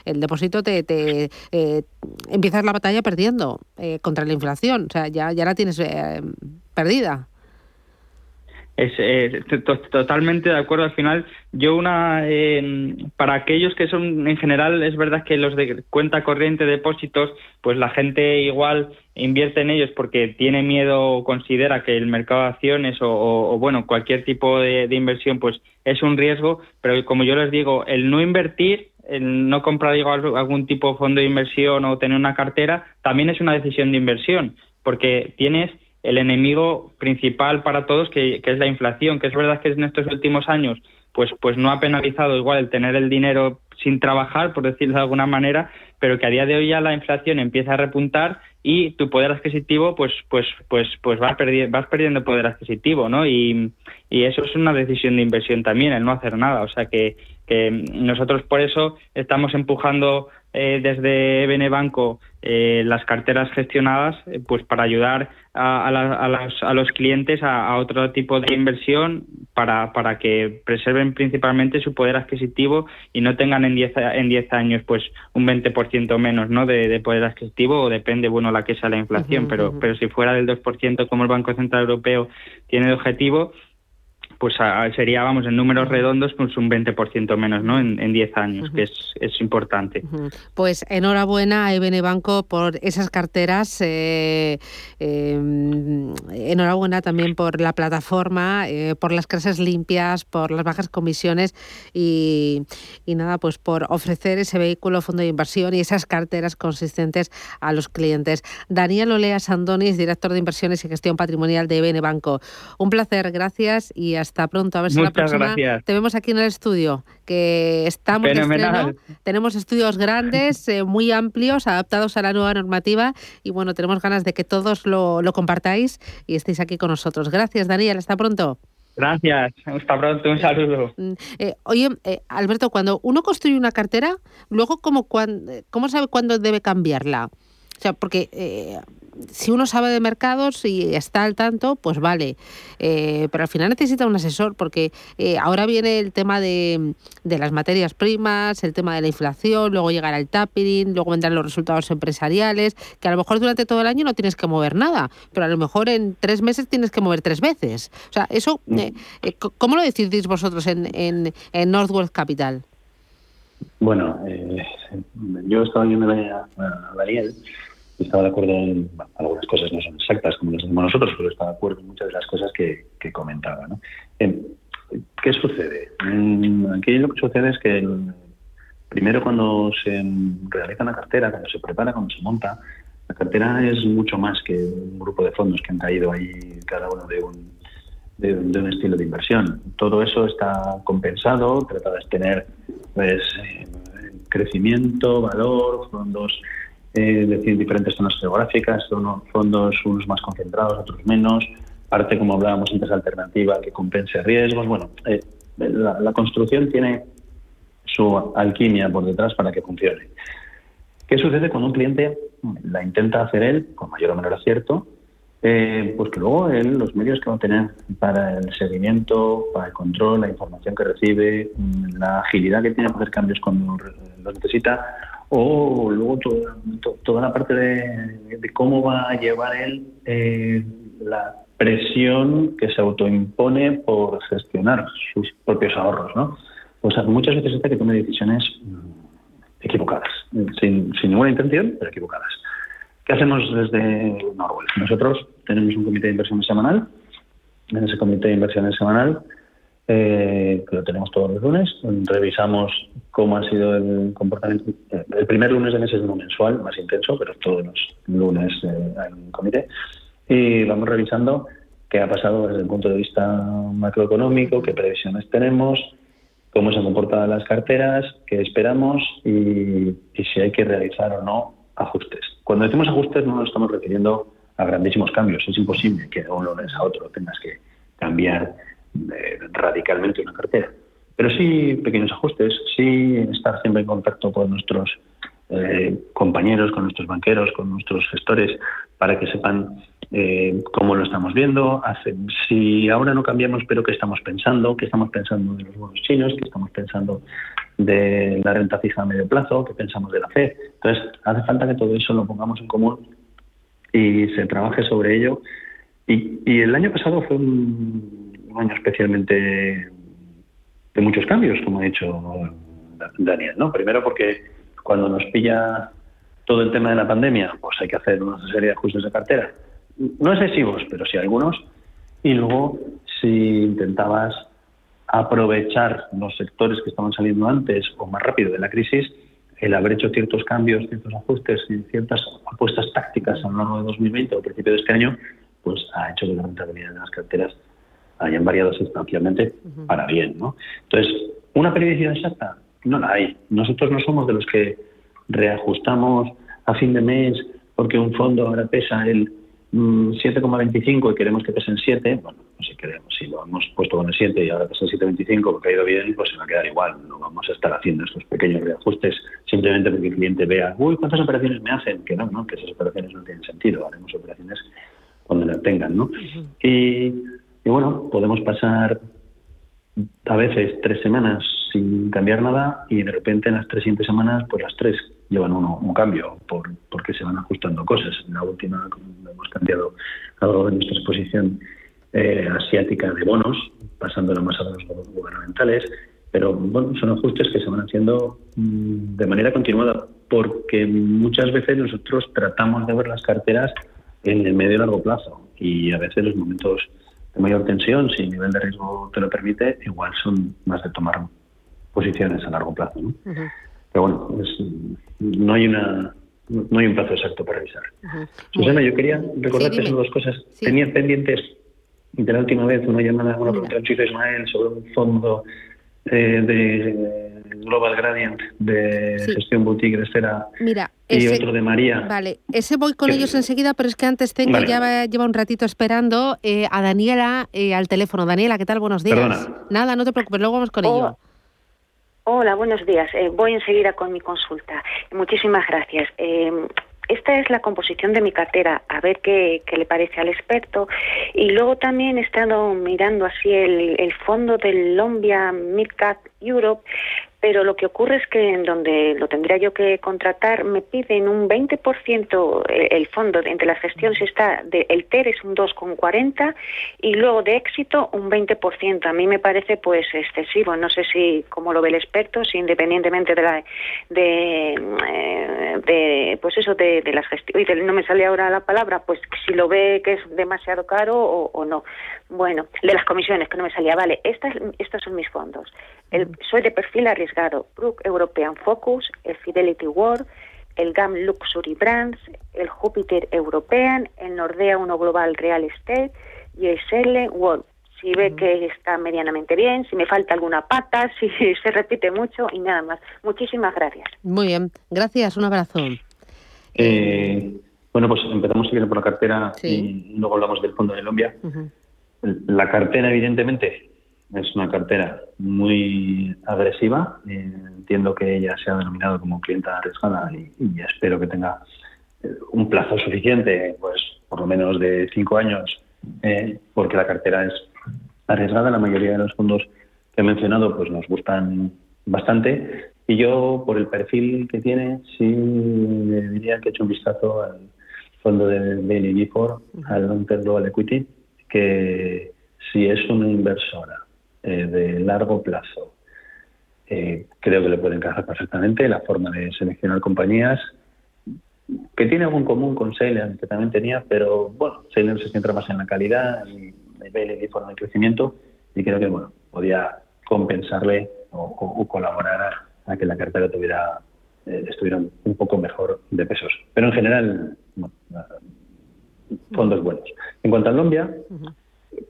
El depósito te, te eh, empiezas la batalla perdiendo eh, contra la inflación, o sea, ya, ya la tienes eh, perdida. Es totalmente de acuerdo. Al final, yo una para aquellos que son en general es verdad que los de cuenta corriente depósitos, pues la gente igual invierte en ellos porque tiene miedo o considera que el mercado de acciones o, bueno cualquier tipo de, de, inversión pues es un riesgo. Pero como yo les digo, el no invertir el no comprar algún tipo de fondo de inversión o tener una cartera también es una decisión de inversión, porque tienes el enemigo principal para todos que, es la inflación, que es verdad que en estos últimos años pues, pues no ha penalizado igual el tener el dinero sin trabajar, por decirlo de alguna manera, pero que a día de hoy ya la inflación empieza a repuntar y tu poder adquisitivo pues pues pues pues vas perdiendo vas perdiendo poder adquisitivo no y, y eso es una decisión de inversión también el no hacer nada o sea que que nosotros por eso estamos empujando eh, desde BN Banco eh, las carteras gestionadas eh, pues para ayudar a, los clientes a, otro tipo de inversión para, para que preserven principalmente su poder adquisitivo y no tengan en 10 en diez años pues un 20% menos ¿no? de, poder adquisitivo o depende bueno la que sea la inflación pero pero si fuera del 2% como el Banco Central Europeo tiene de objetivo pues sería, vamos, en números redondos, pues un 20% menos, ¿no? En, 10 años, que es, es importante. Pues enhorabuena a EBN Banco por esas carteras. Eh, em, enhorabuena también por la plataforma, eh, por las clases limpias, por las bajas comisiones y, y nada, pues por ofrecer ese vehículo fondo de inversión y esas carteras consistentes a los clientes. Daniel Olea Sandonis, director de inversiones y gestión patrimonial de EBN Banco. Un placer, gracias y hasta hasta pronto. A ver si la próxima te vemos aquí en el estudio, que estamos estreno. Tenemos estudios grandes, eh, muy amplios, adaptados a la nueva normativa y bueno, tenemos ganas de que todos lo, compartáis y estéis aquí con nosotros. Gracias, Daniel. Hasta pronto. Gracias, hasta pronto, un saludo. Mm, eh, oye, eh, Alberto, cuando uno construye una cartera, luego, ¿cómo, ¿cómo sabe cuándo debe cambiarla? O sea, porque eh, si uno sabe de mercados y está al tanto, pues vale. Eh, pero al final necesita un asesor porque eh, ahora viene el tema de, las materias primas, el tema de la inflación, luego llegará el tapering, luego vendrán los resultados empresariales, que a lo mejor durante todo el año no tienes que mover nada, pero a lo mejor en tres meses tienes que mover tres veces. O sea, eso, mm. eh, ¿cómo lo decidís vosotros en, en, en Northwest Capital? Bueno, yo estaba viendo a Daniel estaba de acuerdo en algunas cosas no son exactas como las decimos nosotros, pero estaba de acuerdo en muchas de las cosas que, comentaba. ¿no? Em, ¿Qué sucede? Mm, aquí lo que sucede es que primero cuando se realiza una cartera, cuando se prepara, cuando se monta, la cartera es mucho más que un grupo de fondos que han caído ahí cada uno de un, de, un estilo de inversión. Todo eso está compensado, trata de tener pues, eh, crecimiento, valor, fondos eh, decir, diferentes zonas geográficas, unos fondos unos más concentrados, otros menos, parte, como hablábamos antes, alternativa que compense riesgos. Bueno, eh, la, construcción tiene su alquimia por detrás para que funcione. ¿Qué sucede cuando un cliente la intenta hacer él, con mayor o menor acierto? Eh, pues que luego él, los medios que va a tener para el seguimiento, para el control, la información que recibe, la agilidad que tiene para hacer cambios cuando lo necesita, o luego toda, la parte de, cómo va a llevar él eh, la presión que se autoimpone por gestionar sus propios ahorros, ¿no? O sea, muchas veces está que tome decisiones mm, equivocadas, sin, ninguna intención, pero equivocadas. ¿Qué hacemos desde Norwell? Nosotros tenemos un comité de inversiones semanal. En ese comité de inversiones semanal eh, que lo tenemos todos los lunes. Revisamos cómo ha sido el comportamiento. El primer lunes de mes es uno mensual, más intenso, pero todos los lunes eh, hay un comité. Y vamos revisando qué ha pasado desde el punto de vista macroeconómico, qué previsiones tenemos, cómo se han comportado las carteras, qué esperamos y, y si hay que realizar o no ajustes. Cuando decimos ajustes no nos estamos refiriendo a grandísimos cambios. Es imposible que de un lunes a otro tengas que cambiar radicalmente una cartera. Pero sí pequeños ajustes, sí estar siempre en contacto con nuestros eh, compañeros, con nuestros banqueros, con nuestros gestores, para que sepan eh, cómo lo estamos viendo. si ahora no cambiamos, pero qué estamos pensando, qué estamos pensando de los bonos chinos, qué estamos pensando de la renta fija a medio plazo, qué pensamos de la FED. Entonces, hace falta que todo eso lo pongamos en común y se trabaje sobre ello. Y, y el año pasado fue un un año especialmente de muchos cambios, como ha dicho Daniel. ¿no? Primero porque cuando nos pilla todo el tema de la pandemia, pues hay que hacer una serie de ajustes de cartera. No excesivos, pero sí algunos. Y luego, si intentabas aprovechar los sectores que estaban saliendo antes o más rápido de la crisis, el haber hecho ciertos cambios, ciertos ajustes y ciertas apuestas tácticas a lo largo de 2020 o principio de este año, pues ha hecho que la rentabilidad de las carteras hayan variado sustancialmente para bien. ¿no? Entonces, ¿una periodicidad exacta? No la hay. Nosotros no somos de los que reajustamos a fin de mes porque un fondo ahora pesa el 7,25 mm, y queremos que pese en 7. Bueno, pues si queremos, si lo hemos puesto con el 7 y ahora pesa en 7,25 porque ha ido bien, pues se va a quedar igual. No vamos a estar haciendo estos pequeños reajustes simplemente porque el cliente vea, uy, ¿cuántas operaciones me hacen? Que no, no, que esas operaciones no tienen sentido. Haremos operaciones cuando las tengan, ¿no? Y y bueno, podemos pasar a veces tres semanas sin cambiar nada y de repente en las tres siguientes semanas, pues las tres llevan uno, un cambio por, porque se van ajustando cosas. En la última hemos cambiado algo de nuestra exposición eh, asiática de bonos, pasándola más a los bonos gubernamentales, pero bueno, son ajustes que se van haciendo mm, de manera continuada porque muchas veces nosotros tratamos de ver las carteras en el medio y largo plazo y a veces los momentos de mayor tensión, si el nivel de riesgo te lo permite, igual son más de tomar posiciones a largo plazo. ¿no? Pero bueno, no hay una no hay un plazo exacto para revisar. Susana, yo quería recordarte sí, dos cosas. Tenía pendientes de la última vez una llamada, una pregunta de Ismael sobre un fondo eh, de Global Gradient de gestión boutique de esfera Mira, y otro de María. Vale, ese voy con ellos enseguida, pero es que antes tengo, ya lleva un ratito esperando eh, a Daniela eh, al teléfono. Daniela, ¿qué tal? Buenos días. Nada, no te preocupes, luego vamos con oh. ello. Hola, buenos días. voy enseguida con mi consulta. Muchísimas gracias. esta es la composición de mi cartera, a ver qué, qué le parece al experto. Y luego también he estado mirando así el, el fondo del Lombia Midcap Europe, pero lo que ocurre es que en donde lo tendría yo que contratar me piden un 20% el, el fondo entre las gestiones está de el TER es un 2,40 y luego de éxito un 20%. A mí me parece pues excesivo. No sé si cómo lo ve el experto, si independientemente de la de, eh, de pues eso de, de las gestiones no me sale ahora la palabra, pues si lo ve que es demasiado caro o, o no. Bueno, de las comisiones que no me salía, vale, estas estos son mis fondos. El, soy de perfil arriesgado, Brook European Focus, el Fidelity World, el GAM Luxury Brands, el Jupiter European, el Nordea 1 Global Real Estate y el Shell World. Si ve que está medianamente bien, si me falta alguna pata, si se repite mucho y nada más. Muchísimas gracias. Muy bien, gracias, un abrazo. Eh, bueno, pues empezamos si quieren por la cartera Sí. y luego hablamos del fondo de Colombia. Ujú. La cartera, evidentemente, es una cartera muy agresiva. Eh, entiendo que ella se ha denominado como clienta arriesgada y, y espero que tenga eh, un plazo suficiente, pues por lo menos de cinco años, eh, porque la cartera es arriesgada. La mayoría de los fondos que he mencionado pues nos gustan bastante. Y yo, por el perfil que tiene, sí diría que he hecho un vistazo al fondo de Bailey Gifford, al Long-Term Global Equity, que si es una inversora eh, de largo plazo, eh, creo que le puede encajar perfectamente la forma de seleccionar compañías que tiene algo en común con Salem, que también tenía, pero bueno, Salem se centra más en la calidad y Bailey en el crecimiento y creo que bueno, podía compensarle o, colaborar a, que la cartera tuviera eh, un poco mejor de pesos. Pero en general, bueno, fondos buenos. En cuanto a Lombia,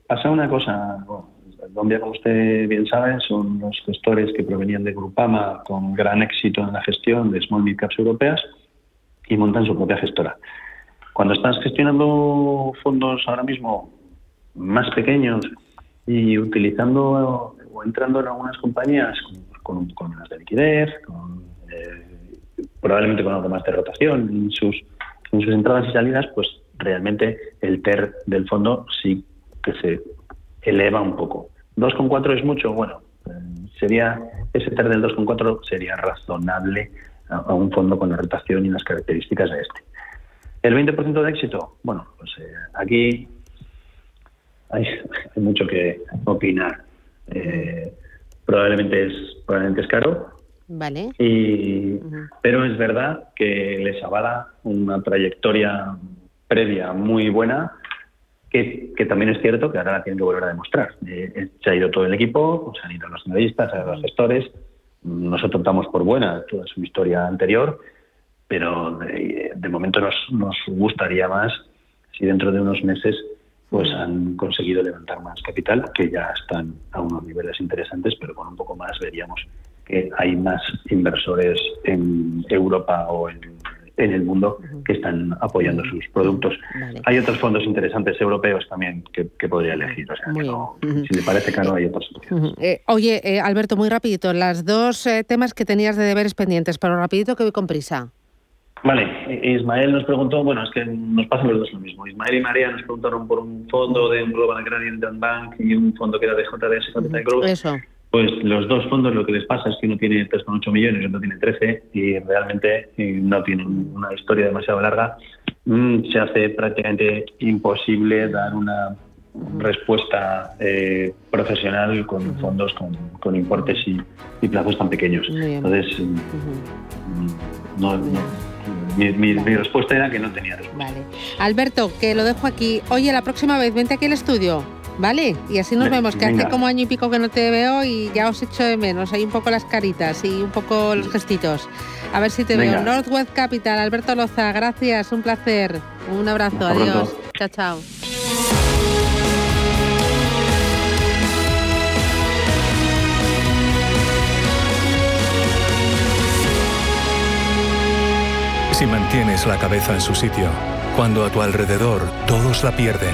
pasa una cosa. bueno, Lombia, como usted bien sabe, son los gestores que provenían de Grupama con gran éxito en la gestión de small mid caps europeas y montan su propia gestora. Cuando estás gestionando fondos ahora mismo más pequeños y utilizando o entrando en algunas compañías con, con, con de liquidez, con, eh, probablemente con algo más de rotación en sus, en sus entradas y salidas, pues realmente el TER del fondo sí que se eleva un poco. 2,4 es mucho, bueno, eh, sería ese TER del 2,4 sería razonable a, a un fondo con la rotación y las características de este. El 20% de éxito, bueno, pues eh, aquí hay, hay mucho que opinar. Eh, probablemente es probablemente es caro, Vale. y, pero es verdad que les avala una trayectoria previa muy buena, que, también es cierto que ahora la tienen que volver a demostrar. Eh, se ha ido todo el equipo, se han ido los analistas, se han ido los gestores. Nosotros damos por buena toda su historia anterior, pero de, de momento nos, nos gustaría más si dentro de unos meses pues han conseguido levantar más capital, que ya están a unos niveles interesantes, pero con un poco más veríamos que hay más inversores en Europa o en, en el mundo que están apoyando sus productos. Hay otros fondos interesantes europeos también que, que podría elegir. O sea, que no- si le parece caro, hay otros. Ujú. Eh, oye, eh, Alberto, muy rapidito, las dos eh, temas que tenías de deberes pendientes, pero rapidito que voy con prisa. Vale, Ismael nos preguntó, bueno, es que nos pasa los dos lo mismo. Ismael y María nos preguntaron por un fondo de un Global Gradient Bank y un fondo que era de JDS Capital Growth. Eso. Pues los dos fondos lo que les pasa es que uno tiene 3,8 millones y otro tiene 13 y realmente eh, no tienen una historia demasiado larga. Mm, se hace prácticamente imposible dar una respuesta eh, profesional con fondos con, con importes y, y plazos tan pequeños. Entonces, mm, no, no- mi, mi- mi respuesta era que no tenía respuesta. Vale. Alberto, que lo dejo aquí. Oye, la próxima vez vente aquí al estudio, ¿vale? Y así nos Ve- vemos, que venga. hace como año y pico que no te veo y ya os echo de menos. Hay un poco las caritas y un poco los gestitos. A ver si te Venga. veo. Northwest Capital, Alberto Loza, gracias, un placer. Un abrazo, Hasta adiós. pronto. Chao, chao. Si mantienes la cabeza en su sitio, cuando a tu alrededor todos la pierden,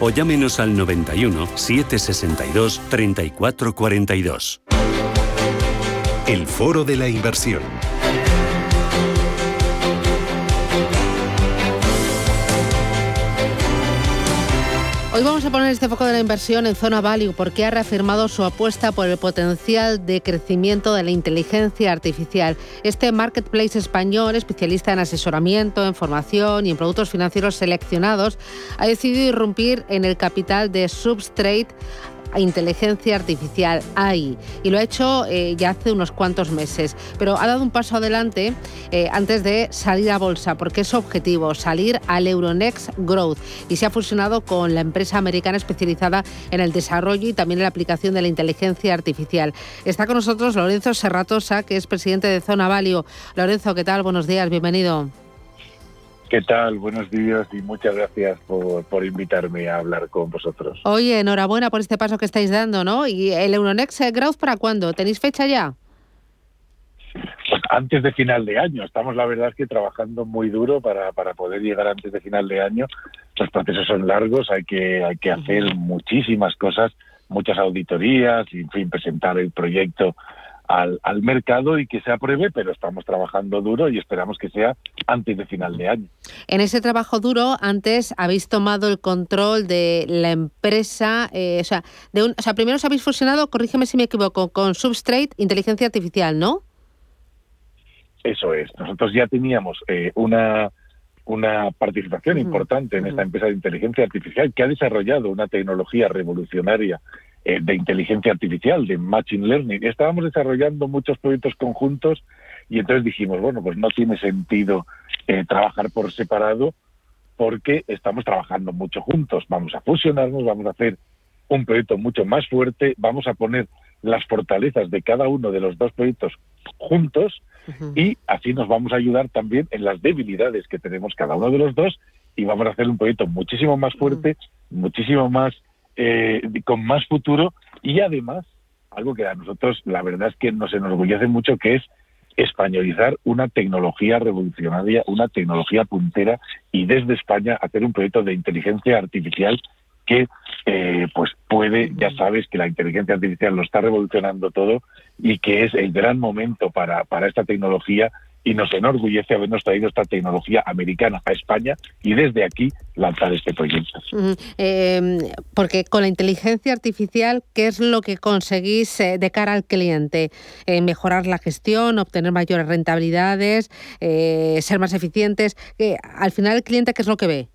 o llámenos al 91 762 3442. El Foro de la Inversión. Hoy vamos a poner este foco de la inversión en Zona Value porque ha reafirmado su apuesta por el potencial de crecimiento de la inteligencia artificial. Este marketplace español, especialista en asesoramiento, en formación y en productos financieros seleccionados, ha decidido irrumpir en el capital de Substrate inteligencia artificial AI y lo ha hecho eh, ya hace unos cuantos meses, pero ha dado un paso adelante eh, antes de salir a bolsa porque es su objetivo, salir al Euronext Growth y se ha fusionado con la empresa americana especializada en el desarrollo y también en la aplicación de la inteligencia artificial. Está con nosotros Lorenzo Serratosa, que es presidente de Zona Valio. Lorenzo, ¿qué tal? Buenos días, bienvenido. ¿Qué tal? Buenos días y muchas gracias por, invitarme a hablar con vosotros. Oye, enhorabuena por este paso que estáis dando, ¿no? ¿Y el Euronext Growth para cuándo? ¿Tenéis fecha ya? Pues antes de final de año. Estamos, la verdad, que trabajando muy duro para, para poder llegar antes de final de año. Los procesos son largos, hay que, hay que hacer muchísimas cosas, muchas auditorías, y, en fin, presentar el proyecto al, al, mercado y que se apruebe, pero estamos trabajando duro y esperamos que sea antes de final de año. En ese trabajo duro, antes habéis tomado el control de la empresa, eh, o, sea, de un, o sea, primero os habéis fusionado, corrígeme si me equivoco, con Substrate Inteligencia Artificial, ¿no? Eso es. Nosotros ya teníamos eh, una una participación importante en esta empresa de inteligencia artificial que ha desarrollado una tecnología revolucionaria eh, de inteligencia artificial, de machine learning. Estábamos desarrollando muchos proyectos conjuntos y entonces dijimos, bueno, pues no tiene sentido eh, trabajar por separado porque estamos trabajando mucho juntos. Vamos a fusionarnos, vamos a hacer un proyecto mucho más fuerte, vamos a poner las fortalezas de cada uno de los dos proyectos juntos y así nos vamos a ayudar también en las debilidades que tenemos cada uno de los dos y vamos a hacer un proyecto muchísimo más fuerte, muchísimo más eh, con más futuro y además algo que a nosotros la verdad es que nos enorgullece mucho que es españolizar una tecnología revolucionaria, una tecnología puntera y desde España hacer un proyecto de inteligencia artificial que eh, pues puede, ya sabes que la inteligencia artificial lo está revolucionando todo y que es el gran momento para, para esta tecnología y nos enorgullece habernos traído esta tecnología americana a España y desde aquí lanzar este proyecto. Em, porque con la inteligencia artificial, ¿qué es lo que conseguís eh, de cara al cliente? Eh, mejorar la gestión, obtener mayores rentabilidades, eh, ser más eficientes. al final, ¿el cliente qué es lo que ve?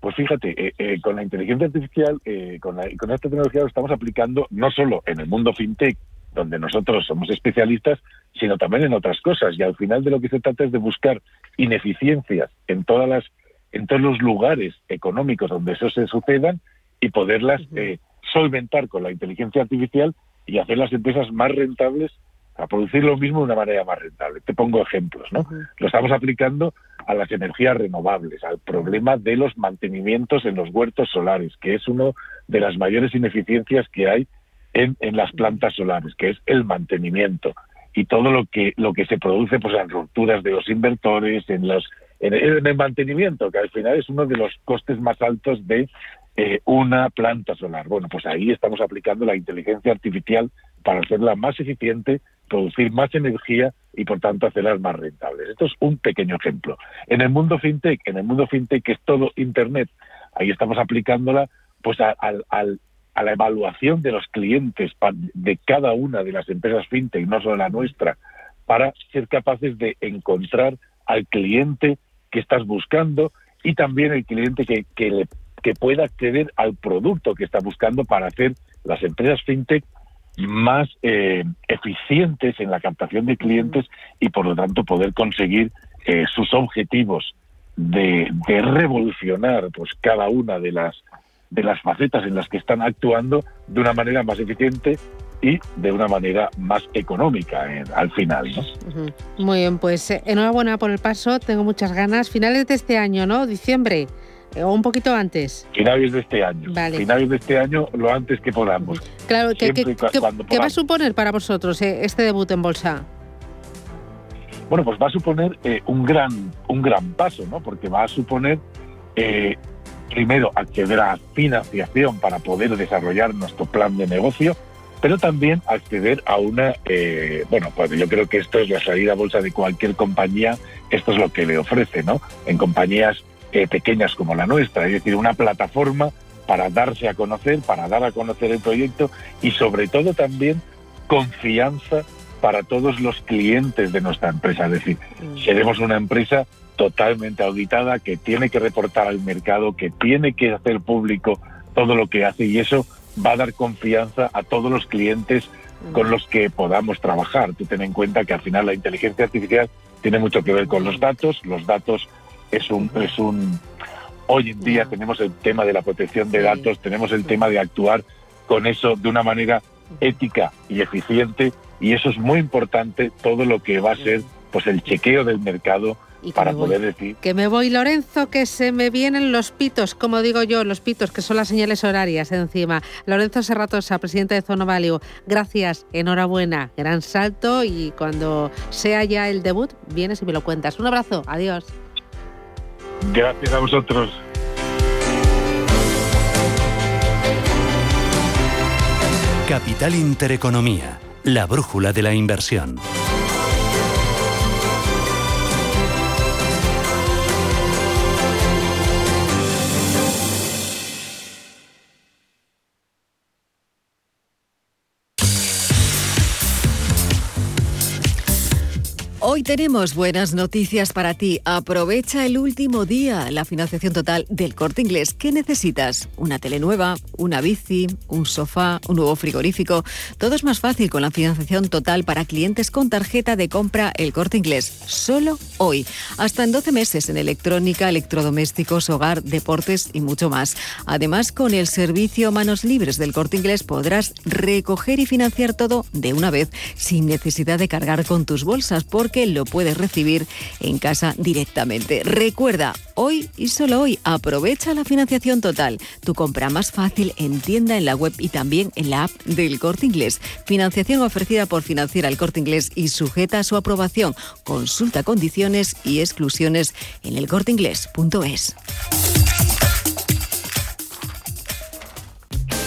Pues fíjate, con la inteligencia artificial, con, con esta tecnología lo estamos aplicando no solo en el mundo fintech, donde nosotros somos especialistas, sino también en otras cosas. Y al final de lo que se trata es de buscar ineficiencias en todas las, en todos los lugares económicos donde eso se sucedan y poderlas eh, solventar con la inteligencia artificial y hacer las empresas más rentables a producir lo mismo de una manera más rentable. Te pongo ejemplos, ¿no? Lo estamos aplicando a las energías renovables, al problema de los mantenimientos en los huertos solares, que es una de las mayores ineficiencias que hay en, en las plantas solares, que es el mantenimiento y todo lo que lo que se produce pues en rupturas de los invertores, en los en, el mantenimiento, que al final es uno de los costes más altos de eh, una planta solar. Bueno, pues ahí estamos aplicando la inteligencia artificial para hacerla más eficiente, producir más energía y por tanto hacerlas más rentables. Esto es un pequeño ejemplo. En el mundo fintech, en el mundo fintech que es todo internet, ahí estamos aplicándola pues al, al, a la evaluación de los clientes de cada una de las empresas fintech, no solo la nuestra, para ser capaces de encontrar al cliente que estás buscando y también el cliente que, que, pueda acceder al producto que está buscando para hacer las empresas fintech más eh, eficientes en la captación de clientes y por lo tanto poder conseguir eh, sus objetivos de, de, revolucionar pues cada una de las de las facetas en las que están actuando de una manera más eficiente y de una manera más económica eh, al final. ¿no? Muy bien, pues enhorabuena por el paso, tengo muchas ganas. Finales de este año, ¿no? Diciembre. ¿O un poquito antes? Finales de este año. Finales de este año, lo antes que podamos. Claro, ¿qué, va a suponer para vosotros este debut en bolsa? Bueno, pues va a suponer eh, un, gran, un gran paso, ¿no? Porque va a suponer, eh, primero, acceder a financiación para poder desarrollar nuestro plan de negocio, pero también acceder a una, eh, bueno, pues yo creo que esto es la salida a bolsa de cualquier compañía, esto es lo que le ofrece, ¿no? En compañías pequeñas como la nuestra, es decir, una plataforma para darse a conocer, para dar a conocer el proyecto y sobre todo también confianza para todos los clientes de nuestra empresa. Es decir, mm. seremos una empresa totalmente auditada que tiene que reportar al mercado, que tiene que hacer público todo lo que hace y eso va a dar confianza a todos los clientes con los que podamos trabajar. Tú ten en cuenta que al final la inteligencia artificial tiene mucho que ver con los datos. Los datos es un, es un hoy en día tenemos el tema de la protección de datos, tenemos el tema de actuar con eso de una manera ética y eficiente y eso es muy importante todo lo que va a ser pues el chequeo del mercado para poder decir. Que me voy Lorenzo que se me vienen los pitos como digo yo los pitos que son las señales horarias encima. Lorenzo Serratosa presidente de Zona Value gracias enhorabuena gran salto y cuando sea ya el debut vienes y me lo cuentas. Un abrazo adiós. Gracias a vosotros. Capital Intereconomía la brújula de la inversión. Tenemos buenas noticias para ti. Aprovecha el último día, la financiación total del corte inglés. ¿Qué necesitas? ¿Una tele nueva? ¿Una bici? ¿Un sofá? ¿Un nuevo frigorífico? Todo es más fácil con la financiación total para clientes con tarjeta de compra el corte inglés. Solo hoy. Hasta en 12 meses en electrónica, electrodomésticos, hogar, deportes y mucho más. Además, con el servicio Manos Libres del corte inglés podrás recoger y financiar todo de una vez sin necesidad de cargar con tus bolsas porque lo puedes recibir en casa directamente. Recuerda, hoy y solo hoy, aprovecha la financiación total. Tu compra más fácil en tienda, en la web y también en la app del Corte Inglés. Financiación ofrecida por Financiera el Corte Inglés y sujeta a su aprobación. Consulta condiciones y exclusiones en elcorteinglés.es.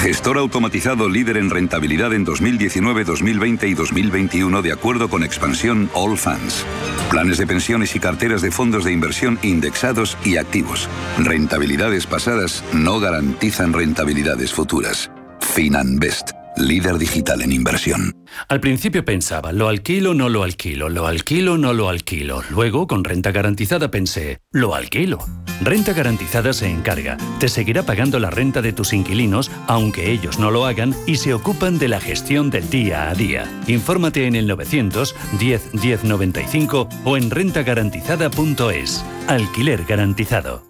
Gestor automatizado líder en rentabilidad en 2019, 2020 y 2021 de acuerdo con expansión All Funds. Planes de pensiones y carteras de fondos de inversión indexados y activos. Rentabilidades pasadas no garantizan rentabilidades futuras. FinanBest líder digital en inversión. Al principio pensaba, lo alquilo, no lo alquilo, lo alquilo, no lo alquilo. Luego, con renta garantizada, pensé, lo alquilo. Renta garantizada se encarga, te seguirá pagando la renta de tus inquilinos, aunque ellos no lo hagan, y se ocupan de la gestión del día a día. Infórmate en el 900 10 10 95 o en rentagarantizada.es. Alquiler garantizado.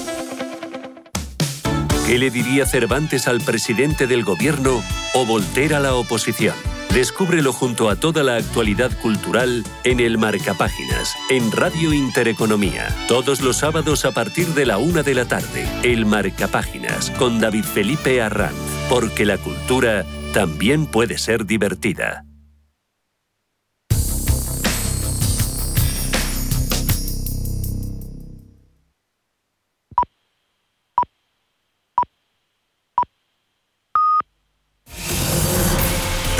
¿Qué le diría Cervantes al presidente del gobierno o Voltaire a la oposición? Descúbrelo junto a toda la actualidad cultural en el Marcapáginas, en Radio Intereconomía. Todos los sábados a partir de la una de la tarde. El Marcapáginas, con David Felipe Arranz. Porque la cultura también puede ser divertida.